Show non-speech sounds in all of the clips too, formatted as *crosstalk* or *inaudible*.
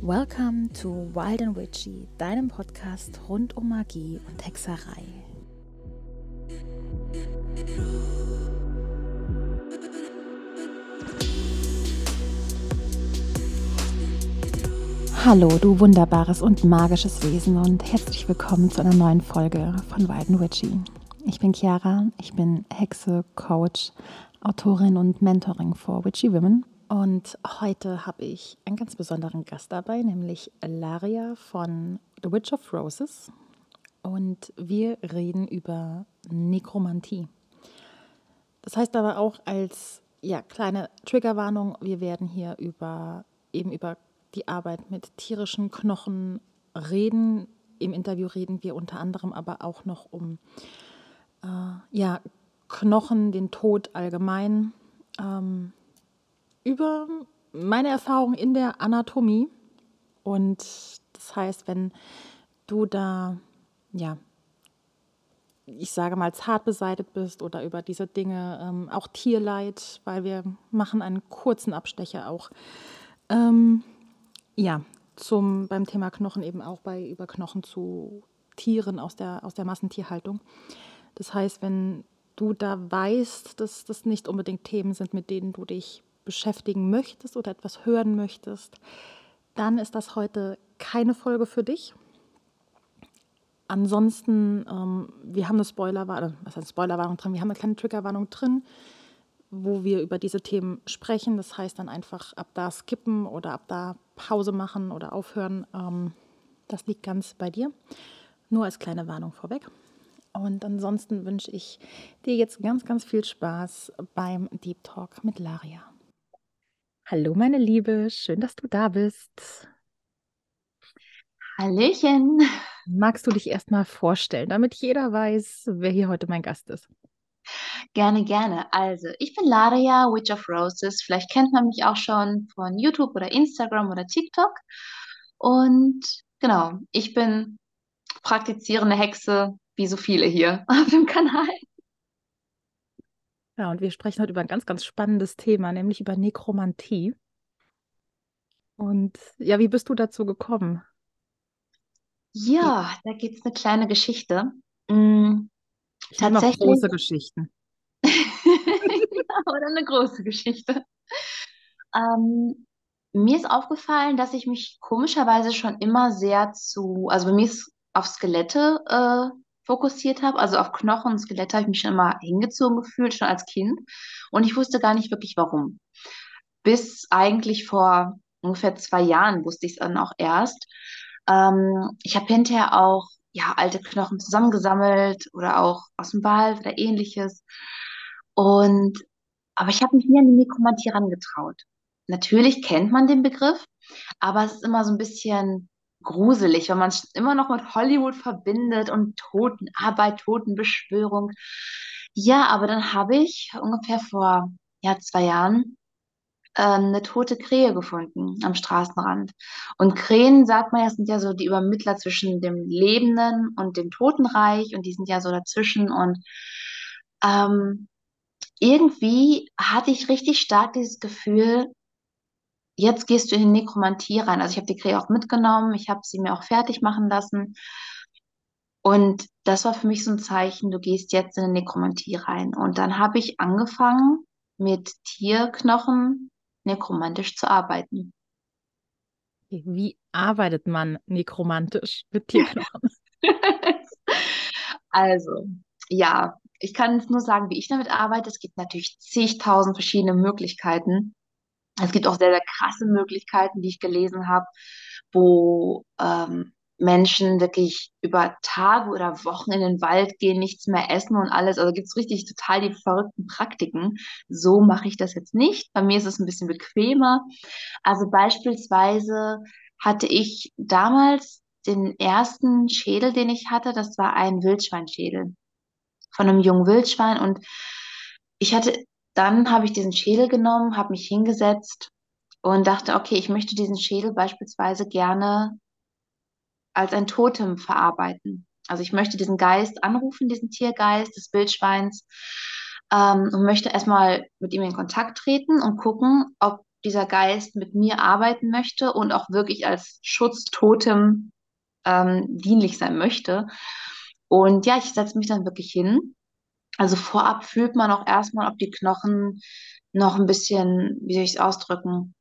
Welcome to Wild and Witchy, deinem Podcast rund um Magie und Hexerei. Hallo, du wunderbares und magisches Wesen und herzlich willkommen zu einer neuen Folge von Wild and Witchy. Ich bin Chiara, ich bin Hexe, Coach, Autorin und Mentoring for Witchy Women und heute habe ich einen ganz besonderen Gast dabei, nämlich Laria von The Witch of Roses. Und wir reden über Nekromantie. Das heißt aber auch als ja, kleine Triggerwarnung, wir werden hier über eben über die Arbeit mit tierischen Knochen reden. Im Interview reden wir unter anderem aber auch noch um äh, ja, Knochen, den Tod allgemein. Ähm, über meine Erfahrung in der Anatomie. Und das heißt, wenn du da, ja, ich sage mal, zart beseitigt bist oder über diese Dinge, ähm, auch Tierleid, weil wir machen einen kurzen Abstecher auch, ähm, ja, zum, beim Thema Knochen eben auch bei über Knochen zu Tieren aus der, aus der Massentierhaltung. Das heißt, wenn du da weißt, dass das nicht unbedingt Themen sind, mit denen du dich beschäftigen möchtest oder etwas hören möchtest, dann ist das heute keine Folge für dich. Ansonsten, ähm, wir haben eine Spoilerwarnung, was heißt Spoilerwarnung drin? Wir haben eine kleine Triggerwarnung drin, wo wir über diese Themen sprechen. Das heißt dann einfach ab da skippen oder ab da Pause machen oder aufhören. Ähm, das liegt ganz bei dir. Nur als kleine Warnung vorweg. Und ansonsten wünsche ich dir jetzt ganz, ganz viel Spaß beim Deep Talk mit Laria. Hallo, meine Liebe, schön, dass du da bist. Hallöchen. Magst du dich erstmal vorstellen, damit jeder weiß, wer hier heute mein Gast ist? Gerne, gerne. Also, ich bin Laria, Witch of Roses. Vielleicht kennt man mich auch schon von YouTube oder Instagram oder TikTok. Und genau, ich bin praktizierende Hexe, wie so viele hier *laughs* auf dem Kanal. Ja, und wir sprechen heute über ein ganz, ganz spannendes Thema, nämlich über Nekromantie. Und ja, wie bist du dazu gekommen? Ja, da gibt es eine kleine Geschichte. Mm, Ich tatsächlich, große Geschichten. *laughs* oder eine große Geschichte. Ähm, mir ist aufgefallen, dass ich mich komischerweise schon immer sehr zu, also bei mir ist auf Skelette äh, fokussiert habe, also auf Knochen und Skelette habe ich mich schon immer hingezogen gefühlt, schon als Kind. Und ich wusste gar nicht wirklich warum. Bis eigentlich vor ungefähr zwei Jahren wusste ich es dann auch erst. Ähm, ich habe hinterher auch ja, alte Knochen zusammengesammelt oder auch aus dem Wald oder ähnliches. Und aber ich habe mich nie an die Nekromantie herangetraut. Natürlich kennt man den Begriff, aber es ist immer so ein bisschen gruselig, weil man es immer noch mit Hollywood verbindet und Totenarbeit, Totenbeschwörung. Ja, aber dann habe ich ungefähr vor ja, zwei Jahren ähm, eine tote Krähe gefunden am Straßenrand. Und Krähen, sagt man ja, sind ja so die Übermittler zwischen dem Lebenden und dem Totenreich und die sind ja so dazwischen und ähm, irgendwie hatte ich richtig stark dieses Gefühl, jetzt gehst du in die Nekromantie rein. Also ich habe die Krähe auch mitgenommen, ich habe sie mir auch fertig machen lassen. Und das war für mich so ein Zeichen, du gehst jetzt in die Nekromantie rein. Und dann habe ich angefangen, mit Tierknochen nekromantisch zu arbeiten. Wie arbeitet man nekromantisch mit Tierknochen? *laughs* Also, ja, ich kann nur sagen, wie ich damit arbeite. Es gibt natürlich zigtausend verschiedene Möglichkeiten. Es gibt auch sehr, sehr krasse Möglichkeiten, die ich gelesen habe, wo ähm, Menschen wirklich über Tage oder Wochen in den Wald gehen, nichts mehr essen und alles. Also gibt es richtig total die verrückten Praktiken. So mache ich das jetzt nicht. Bei mir ist es ein bisschen bequemer. Also beispielsweise hatte ich damals den ersten Schädel, den ich hatte, das war ein Wildschweinschädel von einem jungen Wildschwein und ich hatte, dann habe ich diesen Schädel genommen, habe mich hingesetzt und dachte, okay, ich möchte diesen Schädel beispielsweise gerne als ein Totem verarbeiten. Also ich möchte diesen Geist anrufen, diesen Tiergeist des Wildschweins, ähm, und möchte erstmal mit ihm in Kontakt treten und gucken, ob dieser Geist mit mir arbeiten möchte und auch wirklich als Schutztotem ähm, dienlich sein möchte. Und ja, ich setze mich dann wirklich hin. Also vorab fühlt man auch erstmal, ob die Knochen noch ein bisschen, wie soll ich es ausdrücken,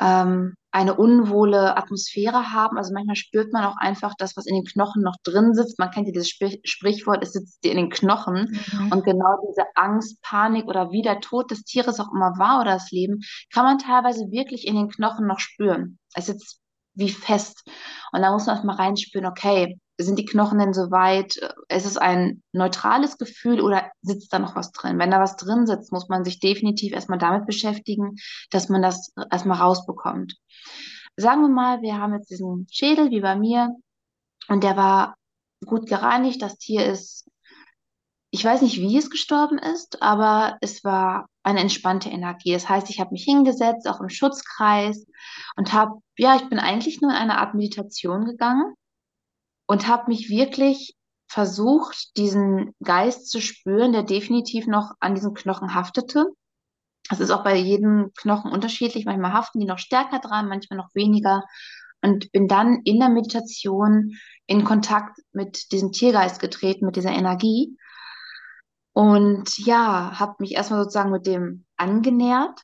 ähm, eine unwohle Atmosphäre haben. Also manchmal spürt man auch einfach das, was in den Knochen noch drin sitzt. Man kennt ja dieses Sprich Sprichwort, es sitzt dir in den Knochen. Mhm. Und genau diese Angst, Panik oder wie der Tod des Tieres auch immer war oder das Leben, kann man teilweise wirklich in den Knochen noch spüren. Es sitzt wie fest. Und da muss man erstmal reinspüren, okay, sind die Knochen denn soweit? Ist es ein neutrales Gefühl oder sitzt da noch was drin? Wenn da was drin sitzt, muss man sich definitiv erstmal damit beschäftigen, dass man das erstmal rausbekommt. Sagen wir mal, wir haben jetzt diesen Schädel wie bei mir und der war gut gereinigt. Das Tier ist, ich weiß nicht, wie es gestorben ist, aber es war eine entspannte Energie. Das heißt, ich habe mich hingesetzt, auch im Schutzkreis und habe, ja, ich bin eigentlich nur in eine Art Meditation gegangen und habe mich wirklich versucht, diesen Geist zu spüren, der definitiv noch an diesen Knochen haftete. Das ist auch bei jedem Knochen unterschiedlich. Manchmal haften die noch stärker dran, manchmal noch weniger. Und bin dann in der Meditation in Kontakt mit diesem Tiergeist getreten, mit dieser Energie. Und ja, habe mich erstmal sozusagen mit dem angenähert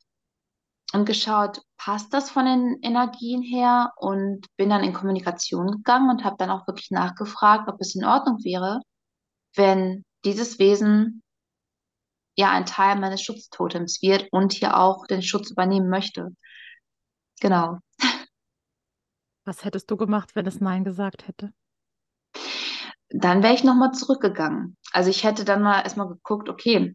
und geschaut, passt das von den Energien her? Und bin dann in Kommunikation gegangen und habe dann auch wirklich nachgefragt, ob es in Ordnung wäre, wenn dieses Wesen ja ein Teil meines Schutztotems wird und hier auch den Schutz übernehmen möchte. Genau. Was hättest du gemacht, wenn es Nein gesagt hätte? Dann wäre ich nochmal zurückgegangen. Also ich hätte dann mal erstmal geguckt, okay,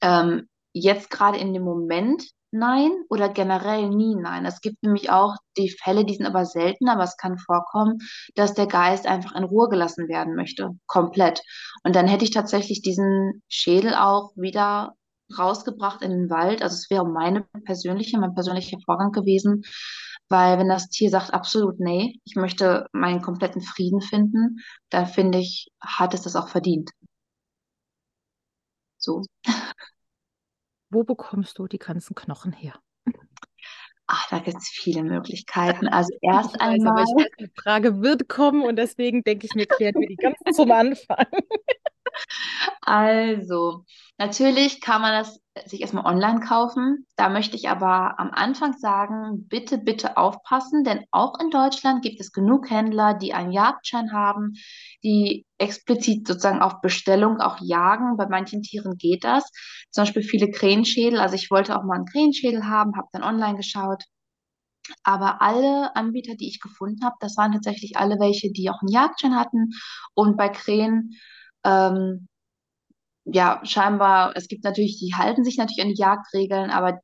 ähm, jetzt gerade in dem Moment nein oder generell nie nein. Es gibt nämlich auch die Fälle, die sind aber selten, aber es kann vorkommen, dass der Geist einfach in Ruhe gelassen werden möchte, komplett. Und dann hätte ich tatsächlich diesen Schädel auch wieder rausgebracht in den Wald. Also es wäre meine persönliche, mein persönlicher Vorgang gewesen, weil wenn das Tier sagt absolut nee, ich möchte meinen kompletten Frieden finden, dann finde ich, hat es das auch verdient. So. *laughs* Wo bekommst du die ganzen Knochen her? Ach, da gibt es viele Möglichkeiten. *laughs* Also erst ich weiß, einmal. Aber ich weiß, die Frage wird kommen und deswegen denke ich mir, klären wir die ganz zum Anfang. *laughs* Also, natürlich kann man das sich erstmal online kaufen. Da möchte ich aber am Anfang sagen, bitte, bitte aufpassen, denn auch in Deutschland gibt es genug Händler, die einen Jagdschein haben, die explizit sozusagen auf Bestellung auch jagen. Bei manchen Tieren geht das. Zum Beispiel viele Krähenschädel. Also ich wollte auch mal einen Krähenschädel haben, habe dann online geschaut. Aber alle Anbieter, die ich gefunden habe, das waren tatsächlich alle welche, die auch einen Jagdschein hatten. Und bei Krähen ähm, ja, scheinbar, es gibt natürlich, die halten sich natürlich an die Jagdregeln, aber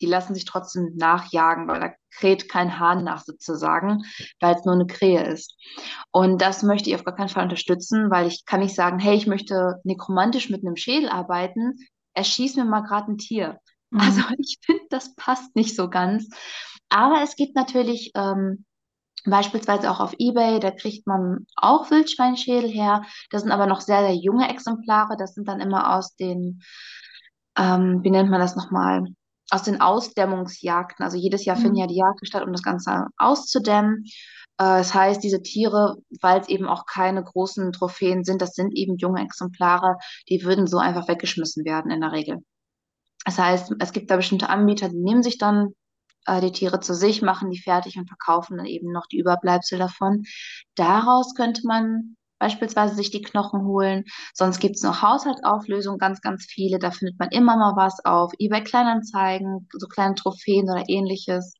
die lassen sich trotzdem nachjagen, weil da kräht kein Hahn nach sozusagen, weil es nur eine Krähe ist. Und das möchte ich auf gar keinen Fall unterstützen, weil ich kann nicht sagen, hey, ich möchte nekromantisch mit einem Schädel arbeiten, erschieß mir mal gerade ein Tier. Mhm. Also *laughs* ich finde, das passt nicht so ganz. Aber es gibt natürlich ähm, Beispielsweise auch auf eBay, da kriegt man auch Wildschweinschädel her. Das sind aber noch sehr, sehr junge Exemplare. Das sind dann immer aus den, ähm, wie nennt man das nochmal? Aus den Ausdämmungsjagden. Also jedes Jahr mhm. finden ja die Jagden statt, um das Ganze auszudämmen. Äh, das heißt, diese Tiere, weil es eben auch keine großen Trophäen sind, das sind eben junge Exemplare, die würden so einfach weggeschmissen werden in der Regel. Das heißt, es gibt da bestimmte Anbieter, die nehmen sich dann äh, die Tiere zu sich, machen die fertig und verkaufen dann eben noch die Überbleibsel davon. Daraus könnte man beispielsweise sich die Knochen holen. Sonst gibt es noch Haushaltsauflösungen, ganz, ganz viele. Da findet man immer mal was auf eBay Kleinanzeigen, so kleine Trophäen oder ähnliches.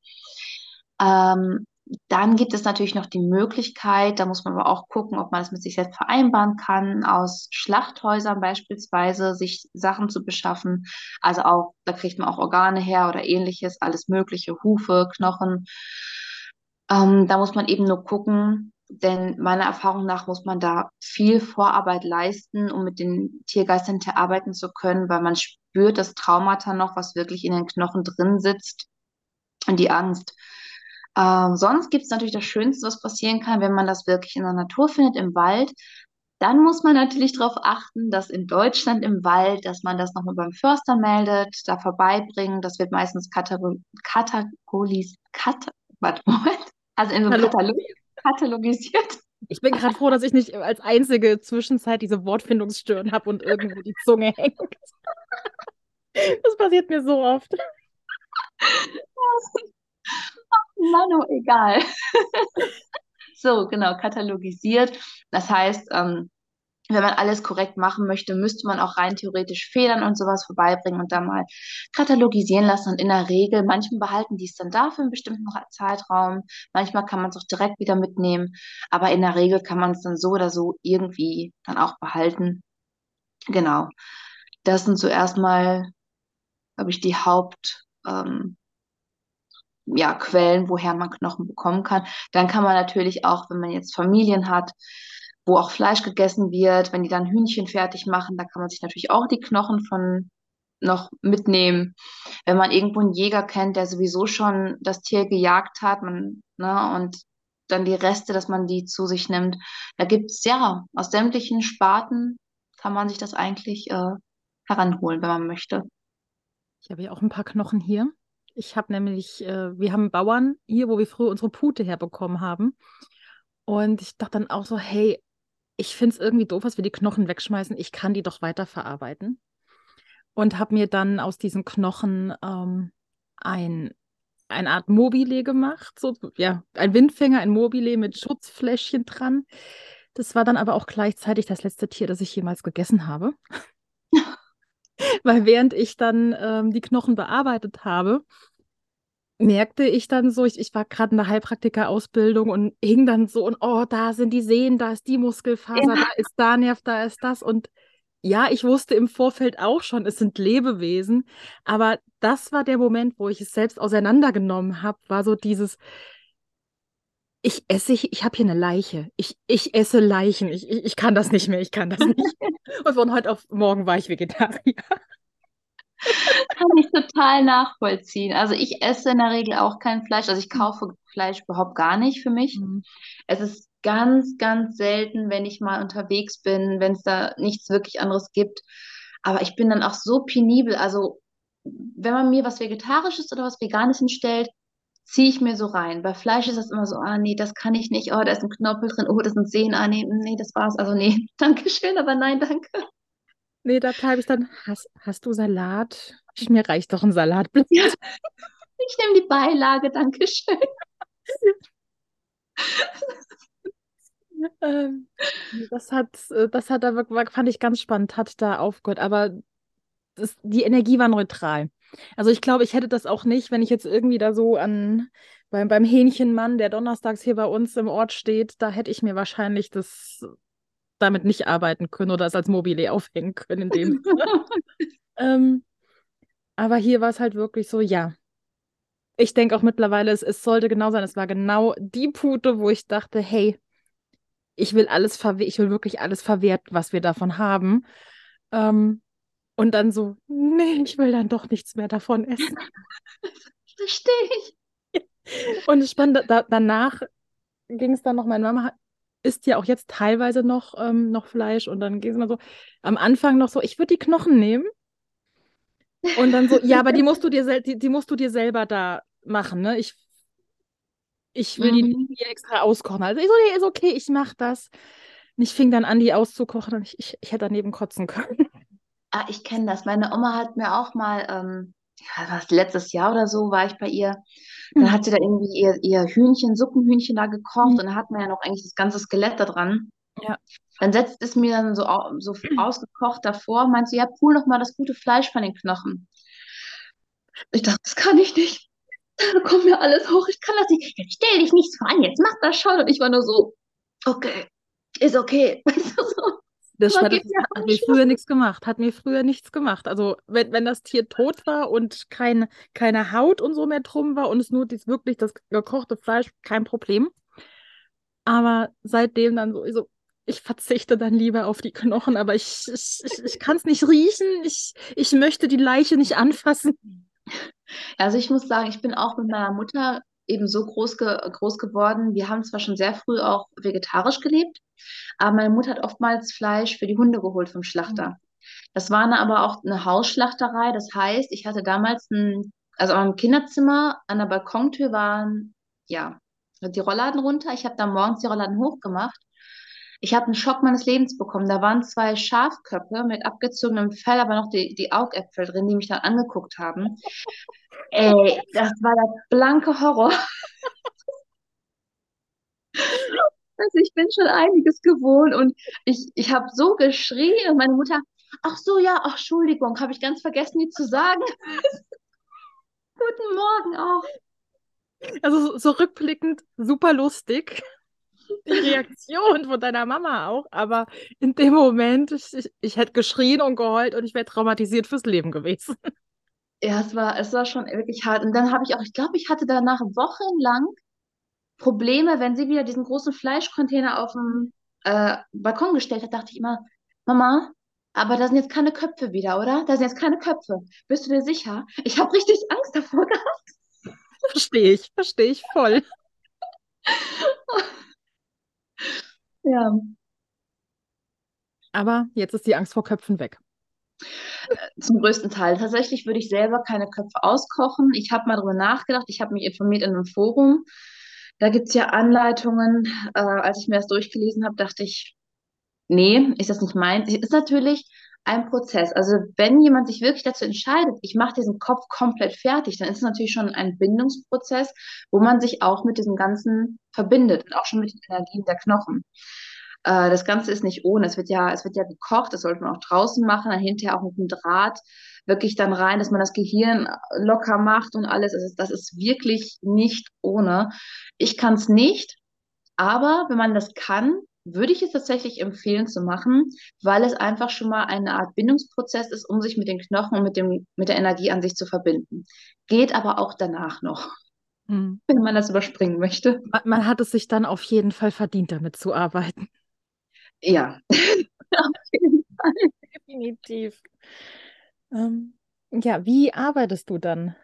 Ähm, dann gibt es natürlich noch die Möglichkeit, da muss man aber auch gucken, ob man das mit sich selbst vereinbaren kann, aus Schlachthäusern beispielsweise sich Sachen zu beschaffen. Also auch, da kriegt man auch Organe her oder ähnliches, alles Mögliche, Hufe, Knochen. Ähm, da muss man eben nur gucken, denn meiner Erfahrung nach muss man da viel Vorarbeit leisten, um mit den Tiergeistern arbeiten zu können, weil man spürt das Traumata noch, was wirklich in den Knochen drin sitzt und die Angst. Ähm, sonst gibt es natürlich das Schönste, was passieren kann, wenn man das wirklich in der Natur findet, im Wald. Dann muss man natürlich darauf achten, dass in Deutschland im Wald, dass man das nochmal beim Förster meldet, da vorbeibringen. Das wird meistens katalogisiert. Kata also in so Katalog katalogisiert. Ich bin gerade froh, dass ich nicht als einzige Zwischenzeit diese Wortfindungsstörung habe und irgendwo die Zunge *laughs* hängt. Das passiert mir so oft. *laughs* Mano, egal. *laughs* so, genau, katalogisiert. Das heißt, ähm, wenn man alles korrekt machen möchte, müsste man auch rein theoretisch Federn und sowas vorbeibringen und dann mal katalogisieren lassen. Und in der Regel, manchmal behalten die es dann da für einen bestimmten Zeitraum, manchmal kann man es auch direkt wieder mitnehmen, aber in der Regel kann man es dann so oder so irgendwie dann auch behalten. Genau. Das sind zuerst mal, glaube ich, die Haupt, ähm, ja, Quellen, woher man Knochen bekommen kann. Dann kann man natürlich auch, wenn man jetzt Familien hat, wo auch Fleisch gegessen wird, wenn die dann Hühnchen fertig machen, da kann man sich natürlich auch die Knochen von noch mitnehmen. Wenn man irgendwo einen Jäger kennt, der sowieso schon das Tier gejagt hat, man, ne, und dann die Reste, dass man die zu sich nimmt. Da gibt es ja aus sämtlichen Sparten kann man sich das eigentlich äh, heranholen, wenn man möchte. Ich habe ja auch ein paar Knochen hier. Ich habe nämlich, äh, wir haben Bauern hier, wo wir früher unsere Pute herbekommen haben. Und ich dachte dann auch so, hey, ich finde es irgendwie doof, dass wir die Knochen wegschmeißen. Ich kann die doch weiterverarbeiten. Und habe mir dann aus diesen Knochen ähm, ein, eine Art Mobile gemacht. So, ja, ein Windfänger, ein Mobile mit Schutzfläschchen dran. Das war dann aber auch gleichzeitig das letzte Tier, das ich jemals gegessen habe. *laughs* Weil während ich dann ähm, die Knochen bearbeitet habe, merkte ich dann so, ich, ich war gerade in der Heilpraktiker-Ausbildung und hing dann so und oh, da sind die Sehnen, da ist die Muskelfaser, ja. da ist da Nerv, da ist das. Und ja, ich wusste im Vorfeld auch schon, es sind Lebewesen, aber das war der Moment, wo ich es selbst auseinandergenommen habe, war so dieses, ich esse, ich, ich habe hier eine Leiche. Ich, ich esse Leichen. Ich, ich, ich kann das nicht mehr, ich kann das nicht. *laughs* und von heute auf morgen war ich Vegetarier. *laughs* Kann ich total nachvollziehen. Also ich esse in der Regel auch kein Fleisch. Also ich mhm. kaufe Fleisch überhaupt gar nicht für mich. Mhm. Es ist ganz, ganz selten, wenn ich mal unterwegs bin, wenn es da nichts wirklich anderes gibt. Aber ich bin dann auch so penibel. Also wenn man mir was Vegetarisches oder was Veganes hinstellt, ziehe ich mir so rein. Bei Fleisch ist das immer so, ah nee, das kann ich nicht. Oh, da ist ein Knorpel drin. Oh, das sind Sehnen. Ah nee, nee, das war's. Also nee, *laughs* danke schön, aber nein, danke. Nee, da bleibe ich dann, hast, hast du Salat? Mir reicht doch ein Salatblatt. Ja. Ich nehme die Beilage, danke schön. ähm, das hat, das hat da fand ich ganz spannend, hat da aufgehört, aber das, die Energie war neutral. Also ich glaube, ich hätte das auch nicht, wenn ich jetzt irgendwie da so an beim, beim Hähnchenmann, der donnerstags hier bei uns im Ort steht, da hätte ich mir wahrscheinlich das damit nicht arbeiten können oder es als Mobile aufhängen können in dem *laughs* ähm, aber hier war es halt wirklich so, ja. Ich denke auch mittlerweile, es, es sollte genau sein. Es war genau die Pute, wo ich dachte, hey, ich will alles verwe ich will wirklich alles verwerten, was wir davon haben. Ähm, und dann so, nee, ich will dann doch nichts mehr davon essen. *laughs* Verstehe ich. Und spannend, da, danach ging es dann noch, meine Mama isst ja auch jetzt teilweise noch, ähm, noch Fleisch und dann geht es immer so, am Anfang noch so, ich würde die Knochen nehmen und dann so, ja, aber die musst du dir, die, die musst du dir selber da machen, ne? Ich, ich will mhm. die extra auskochen. Also ich so, nee, ist okay, ich mach das. Und ich fing dann an, die auszukochen und ich, ich, ich hätte daneben kotzen *laughs* können. Ah, ich kenne das. Meine Oma hat mir auch mal, ähm, was, letztes Jahr oder so war ich bei ihr. Dann mhm. hat sie da irgendwie ihr, ihr Hühnchen, Suppenhühnchen da gekocht mhm. und dann hat man ja noch eigentlich das ganze Skelett da dran. Ja. Dann setzt es mir dann so, so ausgekocht davor, meint sie, ja, pool noch mal das gute Fleisch von den Knochen. Ich dachte, das kann ich nicht. Da kommt mir alles hoch, ich kann das nicht. Jetzt stell dich nicht so an, jetzt mach das schon. Und ich war nur so, okay, ist okay. *laughs* Weißt du, so. Das, hat mir früher nichts gemacht, hat mir früher nichts gemacht. Also wenn, wenn das Tier tot war und kein, keine Haut und so mehr drum war und es nur dies, wirklich das gekochte Fleisch, kein Problem. Aber seitdem dann so, so ich verzichte dann lieber auf die Knochen, aber ich, ich, ich, ich kann es nicht riechen. Ich, ich möchte die Leiche nicht anfassen. Also ich muss sagen, ich bin auch mit meiner Mutter eben so groß, ge groß geworden. Wir haben zwar schon sehr früh auch vegetarisch gelebt, aber meine Mutter hat oftmals Fleisch für die Hunde geholt vom Schlachter. Das war eine, aber auch eine Hausschlachterei. Das heißt, ich hatte damals ein, also am Kinderzimmer an der Balkontür waren, ja, die Rollladen runter. Ich habe da morgens die Rollladen hochgemacht. Ich habe einen Schock meines Lebens bekommen. Da waren zwei Schafköpfe mit abgezogenem Fell, aber noch die, die Augäpfel drin, die mich dann angeguckt haben. Ey, das war der blanke Horror. *laughs* Also ich bin schon einiges gewohnt und ich, ich habe so geschrien und meine Mutter, ach so, ja, ach, Entschuldigung, habe ich ganz vergessen, dir zu sagen. *laughs* Guten Morgen auch. Also so rückblickend super lustig. Die Reaktion von deiner Mama auch, aber in dem Moment, ich, ich, hätte geschrien und geheult und ich wäre traumatisiert fürs Leben gewesen. Ja, es war, es war schon wirklich hart. Und dann habe ich auch, ich glaube, ich hatte danach wochenlang Probleme, wenn sie wieder diesen großen Fleischcontainer auf dem äh, Balkon gestellt hat, dachte ich immer, Mama, aber da sind jetzt keine Köpfe wieder, oder? Da sind jetzt keine Köpfe. Bist du dir sicher? Ich habe richtig Angst davor gehabt. Verstehe ich, verstehe ich voll. *laughs* Ja. Aber jetzt ist die Angst vor Köpfen weg. Äh, zum größten Teil. Tatsächlich würde ich selber keine Köpfe auskochen. Ich habe mal darüber nachgedacht. Ich habe mich informiert in einem Forum. Da gibt es ja Anleitungen. Äh, als ich mir das durchgelesen habe, dachte ich, nee, ist das nicht mein. Ist natürlich ein Prozess. Also wenn jemand sich wirklich dazu entscheidet, ich mache diesen Kopf komplett fertig, dann ist es natürlich schon ein Bindungsprozess, wo man sich auch mit diesem Ganzen verbindet und auch schon mit den Energien der Knochen. Äh, das Ganze ist nicht ohne. Es wird ja, es wird ja gekocht, das sollte man auch draußen machen, dann hinterher auch mit dem Draht wirklich dann rein, dass man das Gehirn locker macht und alles. Also das ist wirklich nicht ohne. Ich kann es nicht, aber wenn man das kann, würde ich es tatsächlich empfehlen zu machen, weil es einfach schon mal eine Art Bindungsprozess ist, um sich mit den Knochen und mit, dem, mit der Energie an sich zu verbinden. Geht aber auch danach noch, mhm. wenn man das überspringen möchte. Man, man, hat es sich dann auf jeden Fall verdient, damit zu arbeiten. Ja, auf jeden Fall. Definitiv. Ähm, ja, wie arbeitest du dann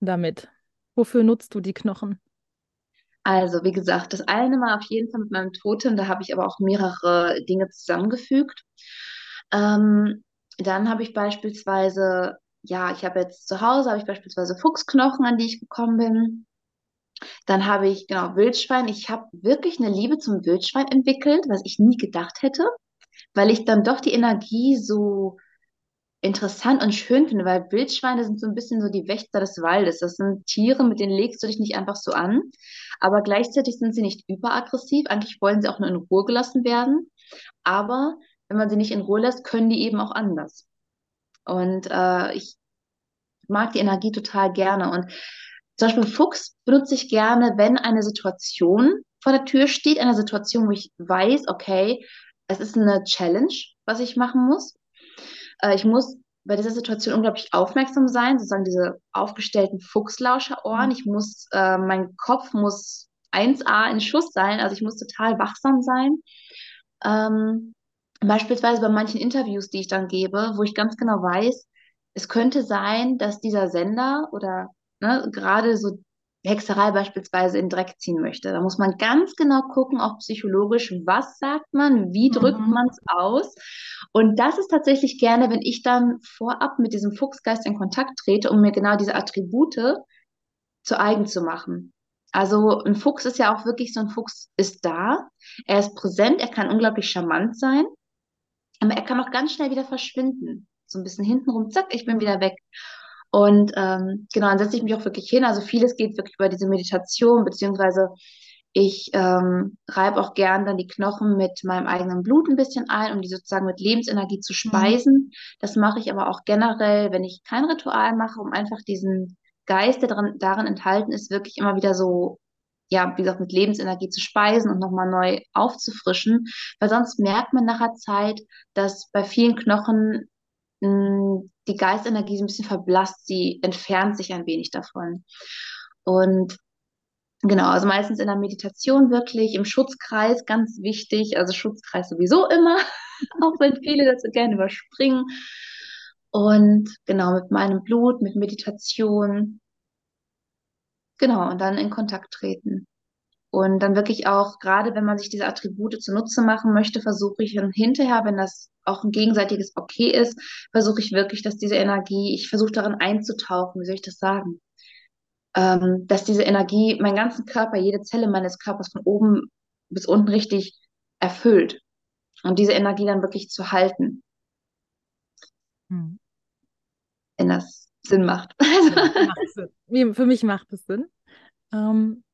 damit? Wofür nutzt du die Knochen? Also, wie gesagt, das eine war auf jeden Fall mit meinem Totem, da habe ich aber auch mehrere Dinge zusammengefügt. Ähm, dann habe ich beispielsweise, ja, ich habe jetzt zu Hause, habe ich beispielsweise Fuchsknochen, an die ich gekommen bin. Dann habe ich, genau, Wildschwein. Ich habe wirklich eine Liebe zum Wildschwein entwickelt, was ich nie gedacht hätte, weil ich dann doch die Energie so interessant und schön finde, weil Wildschweine sind so ein bisschen so die Wächter des Waldes. Das sind Tiere, mit denen legst du dich nicht einfach so an, aber gleichzeitig sind sie nicht überaggressiv. Eigentlich wollen sie auch nur in Ruhe gelassen werden. Aber wenn man sie nicht in Ruhe lässt, können die eben auch anders. Und äh, ich mag die Energie total gerne. Und zum Beispiel Fuchs benutze ich gerne, wenn eine Situation vor der Tür steht, eine Situation, wo ich weiß, okay, es ist eine Challenge, was ich machen muss. Äh, ich muss bei dieser Situation unglaublich aufmerksam sein, sozusagen diese aufgestellten Fuchslauscherohren. Mhm. Ich muss, äh, mein Kopf muss 1A in Schuss sein, also ich muss total wachsam sein. Ähm, beispielsweise bei manchen Interviews, die ich dann gebe, wo ich ganz genau weiß, es könnte sein, dass dieser Sender oder ne, gerade so Hexerei beispielsweise in Dreck ziehen möchte. Da muss man ganz genau gucken, auch psychologisch, was sagt man, wie drückt mhm. man es aus. Und das ist tatsächlich gerne, wenn ich dann vorab mit diesem Fuchsgeist in Kontakt trete, um mir genau diese Attribute zu eigen zu machen. Also ein Fuchs ist ja auch wirklich so ein Fuchs ist da, er ist präsent, er kann unglaublich charmant sein, aber er kann auch ganz schnell wieder verschwinden. So ein bisschen hintenrum, zack, ich bin wieder weg. Und ähm, genau, dann setze ich mich auch wirklich hin. Also vieles geht wirklich über diese Meditation, beziehungsweise ich ähm, reibe auch gern dann die Knochen mit meinem eigenen Blut ein bisschen ein, um die sozusagen mit Lebensenergie zu mhm. speisen. Mhm. Das mache ich aber auch generell, wenn ich kein Ritual mache, um einfach diesen Geist, der darin, darin enthalten ist, wirklich immer wieder so, ja, wie gesagt, mit Lebensenergie zu speisen und nochmal neu aufzufrischen. Weil sonst merkt man nachher Zeit, dass bei vielen Knochen die Geistenergie so ein bisschen verblasst, sie entfernt sich ein wenig davon. Und genau, also meistens in der Meditation wirklich, im Schutzkreis, ganz wichtig, also Schutzkreis sowieso immer, *laughs* auch wenn viele dazu gerne überspringen. Und genau, mit meinem Blut, mit Meditation. Genau, und dann in Kontakt treten. Und dann wirklich auch, gerade wenn man sich diese Attribute zunutze machen möchte, versuche ich dann hinterher, wenn das auch ein gegenseitiges Okay ist, versuche ich wirklich, dass diese Energie, ich versuche darin einzutauchen, wie soll ich das sagen? Ähm, dass diese Energie meinen ganzen Körper, jede Zelle meines Körpers von oben bis unten richtig erfüllt. Und diese Energie dann wirklich zu halten. Hm. Wenn das Sinn macht. *laughs* Sinn. Für mich macht es Sinn. Ähm,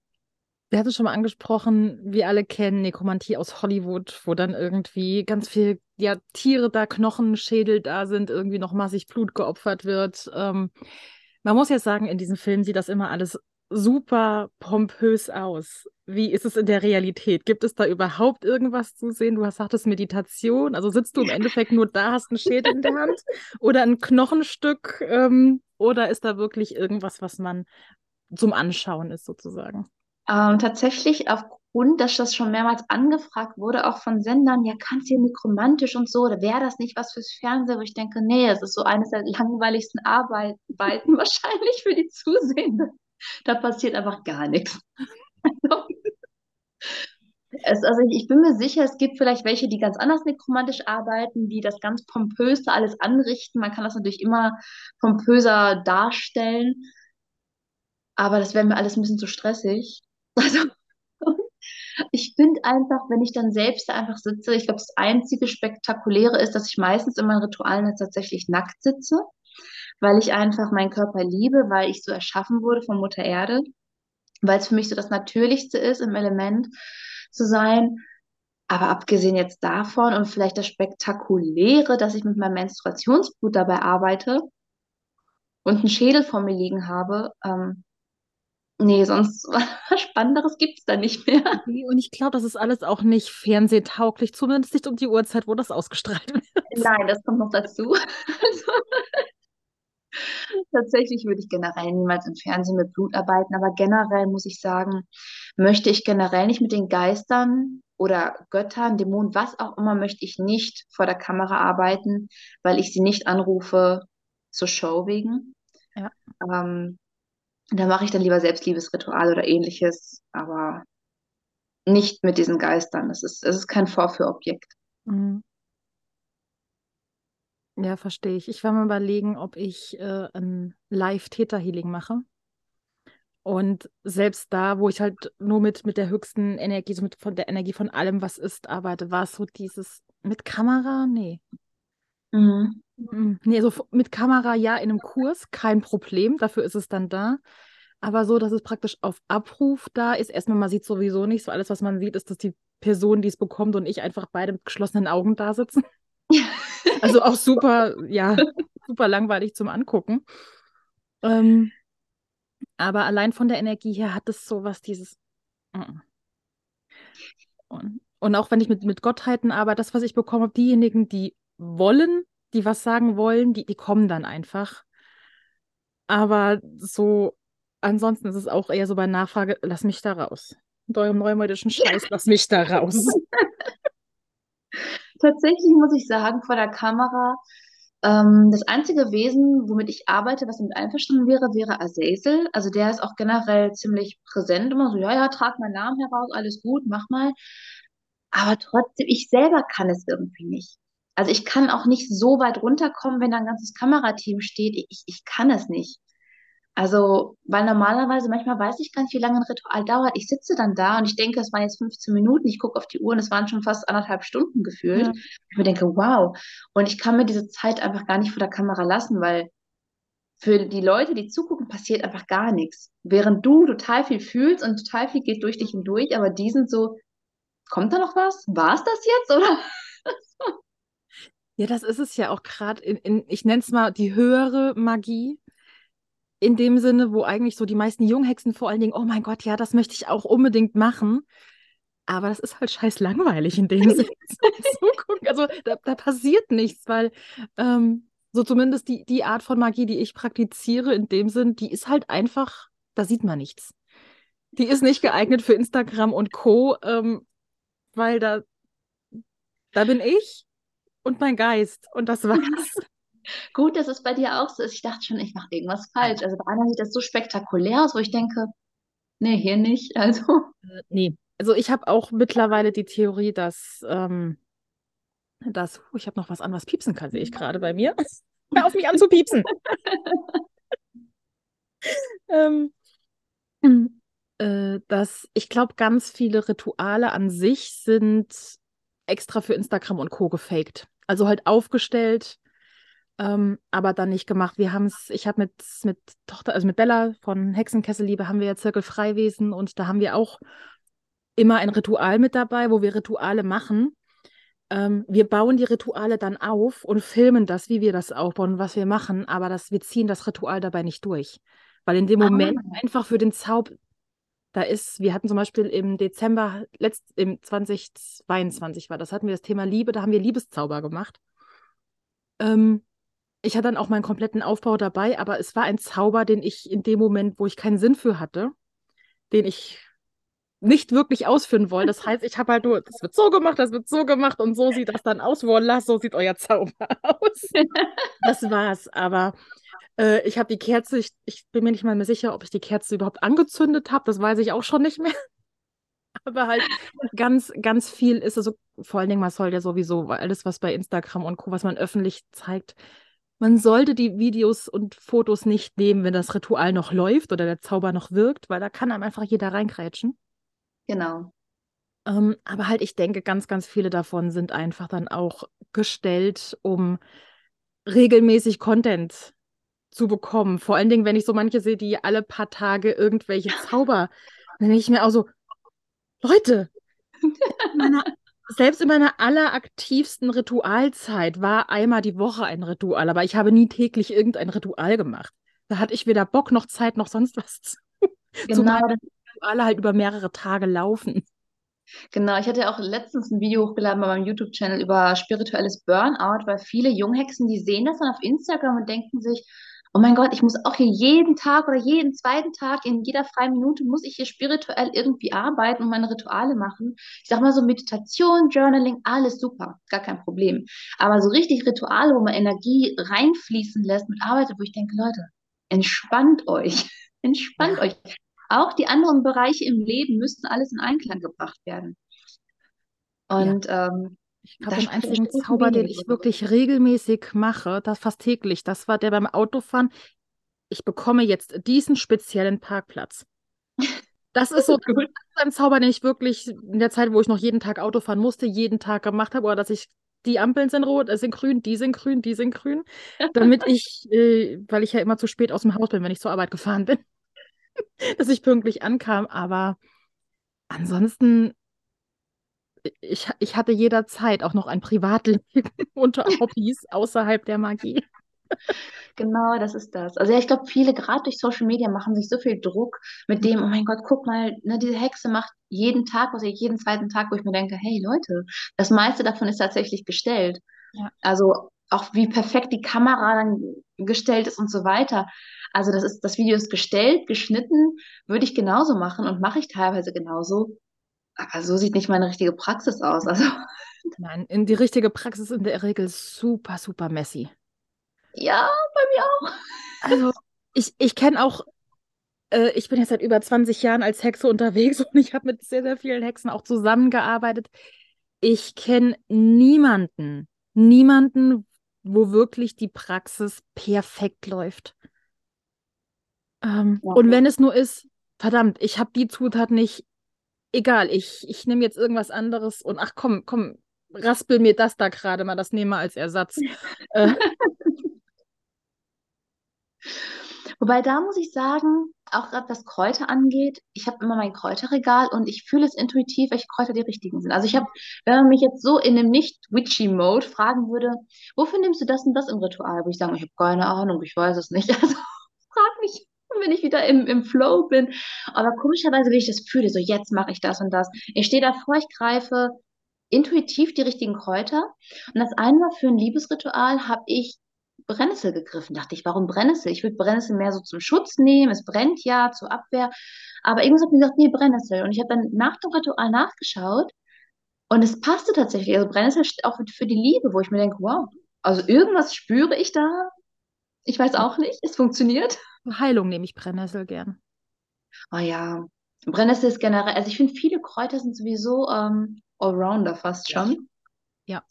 wir hatten schon mal angesprochen, wir alle kennen Nekromantie aus Hollywood, wo dann irgendwie ganz viel ja, Tiere da, Knochen, Schädel da sind, irgendwie noch massig Blut geopfert wird. Ähm, man muss jetzt sagen, in diesem Film sieht das immer alles super pompös aus. Wie ist es in der Realität? Gibt es da überhaupt irgendwas zu sehen? Du hast sagtest Meditation, also sitzt du im Endeffekt nur da, hast einen Schädel in der Hand oder ein Knochenstück ähm, oder ist da wirklich irgendwas, was man zum Anschauen ist sozusagen? Ähm, tatsächlich aufgrund, dass das schon mehrmals angefragt wurde, auch von Sendern, ja, kannst du nekromantisch und so, oder wäre das nicht was fürs Fernsehen, wo ich denke, nee, es ist so eines der langweiligsten Arbeiten *laughs* wahrscheinlich für die Zusehenden. Da passiert einfach gar nichts. Also, es, also ich, ich, bin mir sicher, es gibt vielleicht welche, die ganz anders nekromantisch arbeiten, die das ganz pompöse alles anrichten. Man kann das natürlich immer pompöser darstellen. Aber das wäre mir alles ein bisschen zu stressig. Also, *laughs* ich finde einfach, wenn ich dann selbst einfach sitze, ich glaube, das einzige Spektakuläre ist, dass ich meistens in meinen Ritualen tatsächlich nackt sitze, weil ich einfach meinen Körper liebe, weil ich so erschaffen wurde von Mutter Erde, weil es für mich so das Natürlichste ist, im Element zu sein. Aber abgesehen jetzt davon und vielleicht das Spektakuläre, dass ich mit meinem Menstruationsblut dabei arbeite und einen Schädel vor mir liegen habe, ähm, Nee, sonst *laughs* was Spannenderes gibt es da nicht mehr. Und ich glaube, das ist alles auch nicht fernsehtauglich, zumindest nicht um die Uhrzeit, wo das ausgestrahlt wird. Nein, das kommt noch dazu. Also, *laughs* tatsächlich würde ich generell niemals im Fernsehen mit Blut arbeiten, aber generell muss ich sagen, möchte ich generell nicht mit den Geistern oder Göttern, Dämonen, was auch immer, möchte ich nicht vor der Kamera arbeiten, weil ich sie nicht anrufe zur Show wegen. Ja. Ähm, da mache ich dann lieber Selbstliebesritual oder ähnliches, aber nicht mit diesen Geistern. Es ist, es ist kein Vorführobjekt. Mhm. Ja, verstehe ich. Ich war mal überlegen, ob ich äh, ein Live-Theta-Healing mache. Und selbst da, wo ich halt nur mit, mit der höchsten Energie, so mit von der Energie von allem, was ist, arbeite, war es so dieses mit Kamera? Nee. Mhm. Mhm. Nee, also mit Kamera ja in einem Kurs, kein Problem, dafür ist es dann da. Aber so, dass es praktisch auf Abruf da ist. Erstmal, man sieht sowieso nicht, so alles, was man sieht, ist, dass die Person, die es bekommt und ich einfach beide mit geschlossenen Augen da sitzen. *laughs* also auch super, ja, super langweilig zum Angucken. Ähm, aber allein von der Energie her hat es sowas, dieses. Mm. Und, und auch wenn ich mit, mit Gottheiten arbeite, das, was ich bekomme, diejenigen, die wollen, die was sagen wollen, die, die kommen dann einfach. Aber so, ansonsten ist es auch eher so bei Nachfrage, lass mich da raus. Mit eurem neumodischen Scheiß, lass mich da raus. *laughs* Tatsächlich muss ich sagen, vor der Kamera, ähm, das einzige Wesen, womit ich arbeite, was damit einverstanden wäre, wäre Azazel. Also der ist auch generell ziemlich präsent, immer so, ja, ja, trag meinen Namen heraus, alles gut, mach mal. Aber trotzdem, ich selber kann es irgendwie nicht. Also ich kann auch nicht so weit runterkommen, wenn da ein ganzes Kamerateam steht. Ich, ich kann es nicht. Also, weil normalerweise, manchmal weiß ich gar nicht, wie lange ein Ritual dauert. Ich sitze dann da und ich denke, es waren jetzt 15 Minuten. Ich gucke auf die Uhr und es waren schon fast anderthalb Stunden gefühlt. Ja. Ich mir denke, wow. Und ich kann mir diese Zeit einfach gar nicht vor der Kamera lassen, weil für die Leute, die zugucken, passiert einfach gar nichts. Während du total viel fühlst und total viel geht durch dich hindurch, aber die sind so, kommt da noch was? War es das jetzt? Oder? Ja, das ist es ja auch gerade in, in, ich nenne es mal die höhere Magie. In dem Sinne, wo eigentlich so die meisten Junghexen vor allen Dingen, oh mein Gott, ja, das möchte ich auch unbedingt machen. Aber das ist halt scheiß langweilig in dem *laughs* Sinne. *laughs* also da, da, passiert nichts, weil ähm, so zumindest die, die Art von Magie, die ich praktiziere, in dem Sinn, die ist halt einfach, da sieht man nichts. Die ist nicht geeignet für Instagram und Co., ähm, weil da, da bin ich und mein Geist. Und das war's. *laughs* Gut, dass es bei dir auch so ist. Ich dachte schon, ich mache irgendwas falsch. Also bei einer sieht das so spektakulär aus, wo ich denke, nee, hier nicht. Also. Äh, nee. Also ich habe auch mittlerweile die Theorie, dass, ähm, dass oh, ich habe noch was an, was piepsen kann, sehe ich gerade bei mir. *laughs* Hör auf mich an zu piepsen. *laughs* ähm, äh, dass ich glaube, ganz viele Rituale an sich sind extra für Instagram und Co. gefaked. Also halt aufgestellt, ähm, aber dann nicht gemacht. Wir haben es, ich habe mit, mit Tochter, also mit Bella von Hexenkesselliebe haben wir ja Zirkel Freiwesen und da haben wir auch immer ein Ritual mit dabei, wo wir Rituale machen. Ähm, wir bauen die Rituale dann auf und filmen das, wie wir das aufbauen, was wir machen, aber das, wir ziehen das Ritual dabei nicht durch. Weil in dem Moment ah. einfach für den Zauber, da ist, wir hatten zum Beispiel im Dezember, letzt, im 2022 war das, hatten wir das Thema Liebe, da haben wir Liebeszauber gemacht. Ähm, ich hatte dann auch meinen kompletten Aufbau dabei, aber es war ein Zauber, den ich in dem Moment, wo ich keinen Sinn für hatte, den ich nicht wirklich ausführen wollen. Das heißt, ich habe halt nur, das wird so gemacht, das wird so gemacht und so sieht das dann aus. Voila, so sieht euer Zauber *laughs* aus. das war's. Aber äh, ich habe die Kerze, ich, ich, bin mir nicht mal mehr sicher, ob ich die Kerze überhaupt angezündet habe. Das weiß ich auch schon nicht mehr. *laughs* Aber halt ganz, ganz viel ist also, vor allen Dingen, man soll ja sowieso alles, was bei Instagram und Co., was man öffentlich zeigt, man sollte die Videos und Fotos nicht nehmen, wenn das Ritual noch läuft oder der Zauber noch wirkt, weil da kann einem einfach jeder reinkrätschen. Genau. Ähm, aber halt, ich denke, ganz, ganz viele davon sind einfach dann auch gestellt, um regelmäßig Content zu bekommen. Vor allen Dingen, wenn ich so manche sehe, die alle paar Tage irgendwelche Zauber, dann denke ich mir auch so, Leute, meiner, selbst in meiner alleraktivsten Ritualzeit war einmal die Woche ein Ritual, aber ich habe nie täglich irgendein Ritual gemacht. Da hatte ich weder Bock noch Zeit noch sonst was zu. *laughs* Genau. Zumal Rituale halt über mehrere Tage laufen. Genau, ich hatte ja auch letztens ein Video hochgeladen bei meinem YouTube-Channel über spirituelles Burnout, weil viele Junghexen, die sehen das dann auf Instagram und denken sich, oh mein Gott, ich muss auch hier jeden Tag oder jeden zweiten Tag, in jeder freien Minute muss ich hier spirituell irgendwie arbeiten und meine Rituale machen. Ich sag mal so Meditation, Journaling, alles super, gar kein Problem. Aber so richtig Rituale, wo man Energie reinfließen lässt mit Arbeit, wo ich denke, Leute, entspannt euch, *laughs* entspannt euch. Auch die anderen Bereiche im Leben müssten alles in Einklang gebracht werden. Und ja. ähm, ich glaube, den einzigen Zauber, den ich wirklich regelmäßig mache, das fast täglich, das war der beim Autofahren. Ich bekomme jetzt diesen speziellen Parkplatz. Das ist so *laughs* das ist ein Zauber, den ich wirklich in der Zeit, wo ich noch jeden Tag Auto fahren musste, jeden Tag gemacht habe, oder dass ich die Ampeln sind rot, es sind grün, die sind grün, die sind grün, damit *laughs* ich, äh, weil ich ja immer zu spät aus dem Haus bin, wenn ich zur Arbeit gefahren bin, *laughs* dass ich pünktlich ankam. Aber ansonsten, ich, ich hatte jederzeit auch noch ein Privatleben *laughs* unter Hobbys außerhalb der Magie. Genau, das ist das. Also ja, ich glaube, viele gerade durch Social Media machen sich so viel Druck mit dem, oh mein Gott, guck mal, ne, diese Hexe macht jeden Tag, ich jeden zweiten Tag, wo ich mir denke, hey Leute, das meiste davon ist tatsächlich gestellt. Ja. Also auch wie perfekt die Kamera dann gestellt ist und so weiter. Also das ist, das Video ist gestellt, geschnitten, würde ich genauso machen und mache ich teilweise genauso. Aber so sieht nicht meine richtige Praxis aus. Also. *laughs* Nein, in die richtige Praxis ist in der Regel super, super messy. Ja, bei mir auch. Also, ich, ich kenne auch, äh, ich bin jetzt seit über 20 Jahren als Hexe unterwegs *laughs* und ich habe mit sehr, sehr vielen Hexen auch zusammengearbeitet. Ich kenne niemanden, niemanden, wo wirklich die Praxis perfekt läuft. Ähm, ja. Und wenn es nur ist, verdammt, ich habe die Zutat nicht, egal, ich, ich nehme jetzt irgendwas anderes und ach komm, komm, raspel mir das da gerade mal, das nehme als Ersatz. äh. *laughs* Wobei da muss ich sagen, auch gerade was Kräuter angeht, ich habe immer mein Kräuterregal und ich fühle es intuitiv, welche Kräuter die richtigen sind. Also ich habe, wenn man mich jetzt so in einem nicht-witchy-Mode fragen würde, wofür nimmst du das und das im Ritual? Wo ich sage, ich habe keine Ahnung, ich weiß es nicht. *laughs* Also frag mich, wenn ich wieder im, im Flow bin. Aber komischerweise, wenn ich das fühle, so jetzt mache ich das und das. Ich stehe davor, ich greife intuitiv die richtigen Kräuter. Und das eine Mal für ein Liebesritual habe ich Brennnessel gegriffen. Dachte ich, warum Brennnessel? Ich würde Brennnessel mehr so zum Schutz nehmen. Es brennt ja, zur Abwehr. Aber irgendwas hat mir gesagt, nee, Brennnessel. Und ich habe dann nach dem Ritual nachgeschaut und es passte tatsächlich. Also Brennnessel steht auch für die Liebe, wo ich mir denke, wow, also irgendwas spüre ich da. Ich weiß auch nicht, es funktioniert. Heilung nehme ich Brennnessel gern. Oh ja, Brennnessel ist generell, also ich finde, viele Kräuter sind sowieso ähm, Allrounder fast schon. Ja.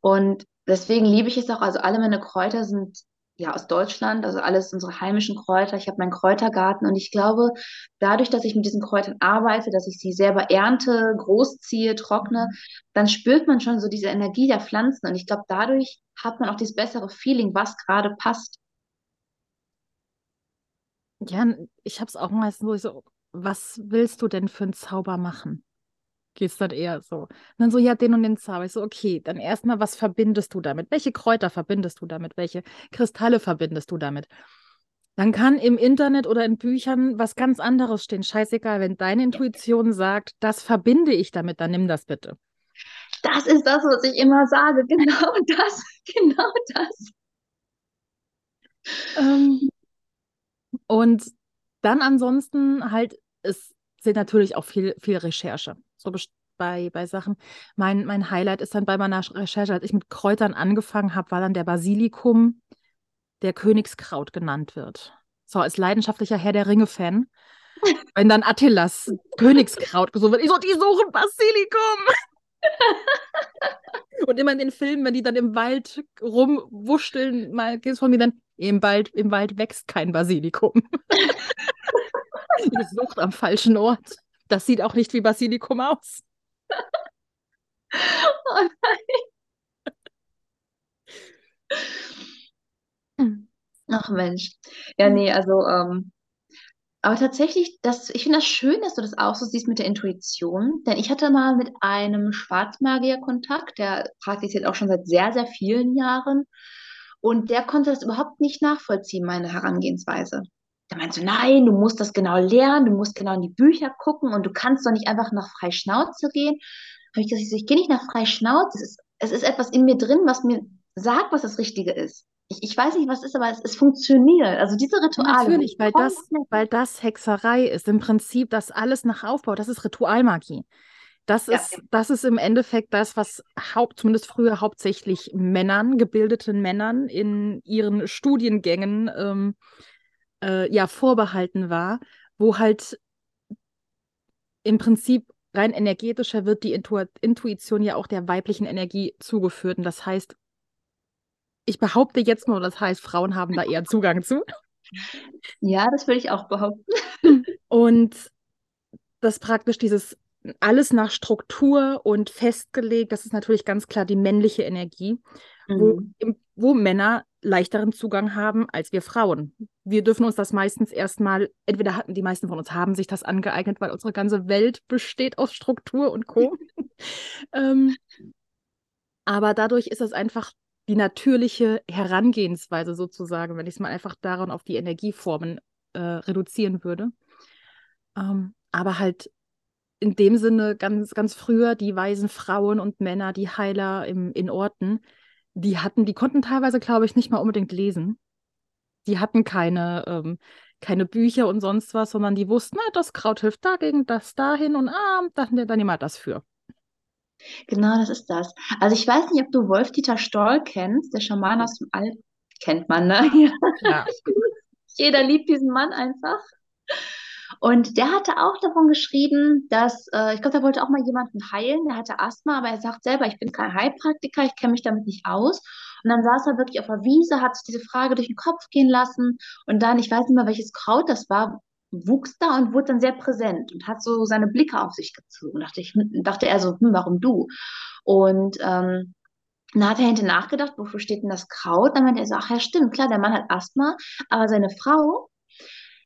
Und deswegen liebe ich es auch. Also alle meine Kräuter sind ja aus Deutschland, also alles unsere heimischen Kräuter. Ich habe meinen Kräutergarten und ich glaube, dadurch, dass ich mit diesen Kräutern arbeite, dass ich sie selber ernte, großziehe, trockne, dann spürt man schon so diese Energie der Pflanzen. Und ich glaube, dadurch hat man auch dieses bessere Feeling, was gerade passt. Ja, ich habe es auch meistens so, was willst du denn für einen Zauber machen? Geht es dann eher so. Und dann so, ja, den und den Zauber. Ich so, okay, dann erstmal, was verbindest du damit? Welche Kräuter verbindest du damit? Welche Kristalle verbindest du damit? Dann kann im Internet oder in Büchern was ganz anderes stehen. Scheißegal, wenn deine Intuition sagt, das verbinde ich damit, dann nimm das bitte. Das ist das, was ich immer sage. *laughs* Genau das, genau das. Ähm, und dann ansonsten halt, es sind natürlich auch viel, viel Recherche. So bei, bei Sachen. Mein, mein Highlight ist dann bei meiner Recherche, als ich mit Kräutern angefangen habe, war dann der Basilikum, der Königskraut genannt wird. So, als leidenschaftlicher Herr der Ringe-Fan. *laughs* Wenn dann Attilas Königskraut gesucht wird, ich so, die suchen Basilikum. *laughs* Und immer in den Filmen, wenn die dann im Wald rumwuscheln, mal geht es von mir dann, im Wald, im Wald wächst kein Basilikum. *laughs* Ihr sucht am falschen Ort. Das sieht auch nicht wie Basilikum aus. Oh nein. Ach Mensch. Ja, nee, also, ähm, aber tatsächlich, das, ich finde das schön, dass du das auch so siehst mit der Intuition. Denn ich hatte mal mit einem Schwarzmagier Kontakt, der praktiziert auch schon seit sehr, sehr vielen Jahren. Und der konnte das überhaupt nicht nachvollziehen, meine Herangehensweise. Der meinte, nein, du musst das genau lernen, du musst genau in die Bücher gucken und du kannst doch nicht einfach nach Freischnauze gehen. Habe ich gesagt, ich, gehe nicht nach Freischnauze. Es ist, es ist etwas in mir drin, was mir sagt, was das Richtige ist. Ich, ich weiß nicht, was es ist, aber es, es funktioniert. Also diese Rituale. Natürlich, weil das, weil das Hexerei ist. Im Prinzip, das alles nach Aufbau, das ist Ritualmagie. Das ja. ist, das ist im Endeffekt das, was haupt, zumindest früher hauptsächlich Männern, gebildeten Männern in ihren Studiengängen ähm, äh, ja vorbehalten war, wo halt im Prinzip rein energetischer wird die Intu Intuition ja auch der weiblichen Energie zugeführt. Und das heißt, ich behaupte jetzt nur, das heißt, Frauen haben da eher Zugang zu. Ja, das würde ich auch behaupten. Und das praktisch dieses alles nach Struktur und festgelegt, das ist natürlich ganz klar die männliche Energie, mhm. wo, wo Männer leichteren Zugang haben als wir Frauen. Wir dürfen uns das meistens erstmal, entweder hatten die meisten von uns haben sich das angeeignet, weil unsere ganze Welt besteht aus Struktur und Co. *laughs* *laughs* ähm, aber dadurch ist es einfach die natürliche Herangehensweise sozusagen, wenn ich es mal einfach daran auf die Energieformen äh, reduzieren würde. Ähm, aber halt in dem Sinne ganz, ganz früher die weisen Frauen und Männer, die Heiler im, in Orten, die hatten, die konnten teilweise, glaube ich, nicht mal unbedingt lesen. Die hatten keine, ähm, keine Bücher und sonst was, sondern die wussten, na, das Kraut hilft dagegen, das dahin und ah, dann, dann nehmen wir das für. Genau, das ist das. Also ich weiß nicht, ob du Wolf-Dieter Stoll kennst, der Schaman aus dem All. Kennt man, ne? Ja. *laughs* Jeder liebt diesen Mann einfach. Und der hatte auch davon geschrieben, dass, äh, ich glaube, da wollte auch mal jemanden heilen, der hatte Asthma, aber er sagt selber, ich bin kein Heilpraktiker, ich kenne mich damit nicht aus. Und dann saß er wirklich auf der Wiese, hat sich diese Frage durch den Kopf gehen lassen und dann, ich weiß nicht mehr, welches Kraut das war, wuchs da und wurde dann sehr präsent und hat so seine Blicke auf sich gezogen. Dachte ich, hm, dachte er so, hm, warum du? Und ähm, dann hat er hinter nachgedacht, wofür steht denn das Kraut? Dann meinte er so, ach ja, stimmt, klar, der Mann hat Asthma, aber seine Frau,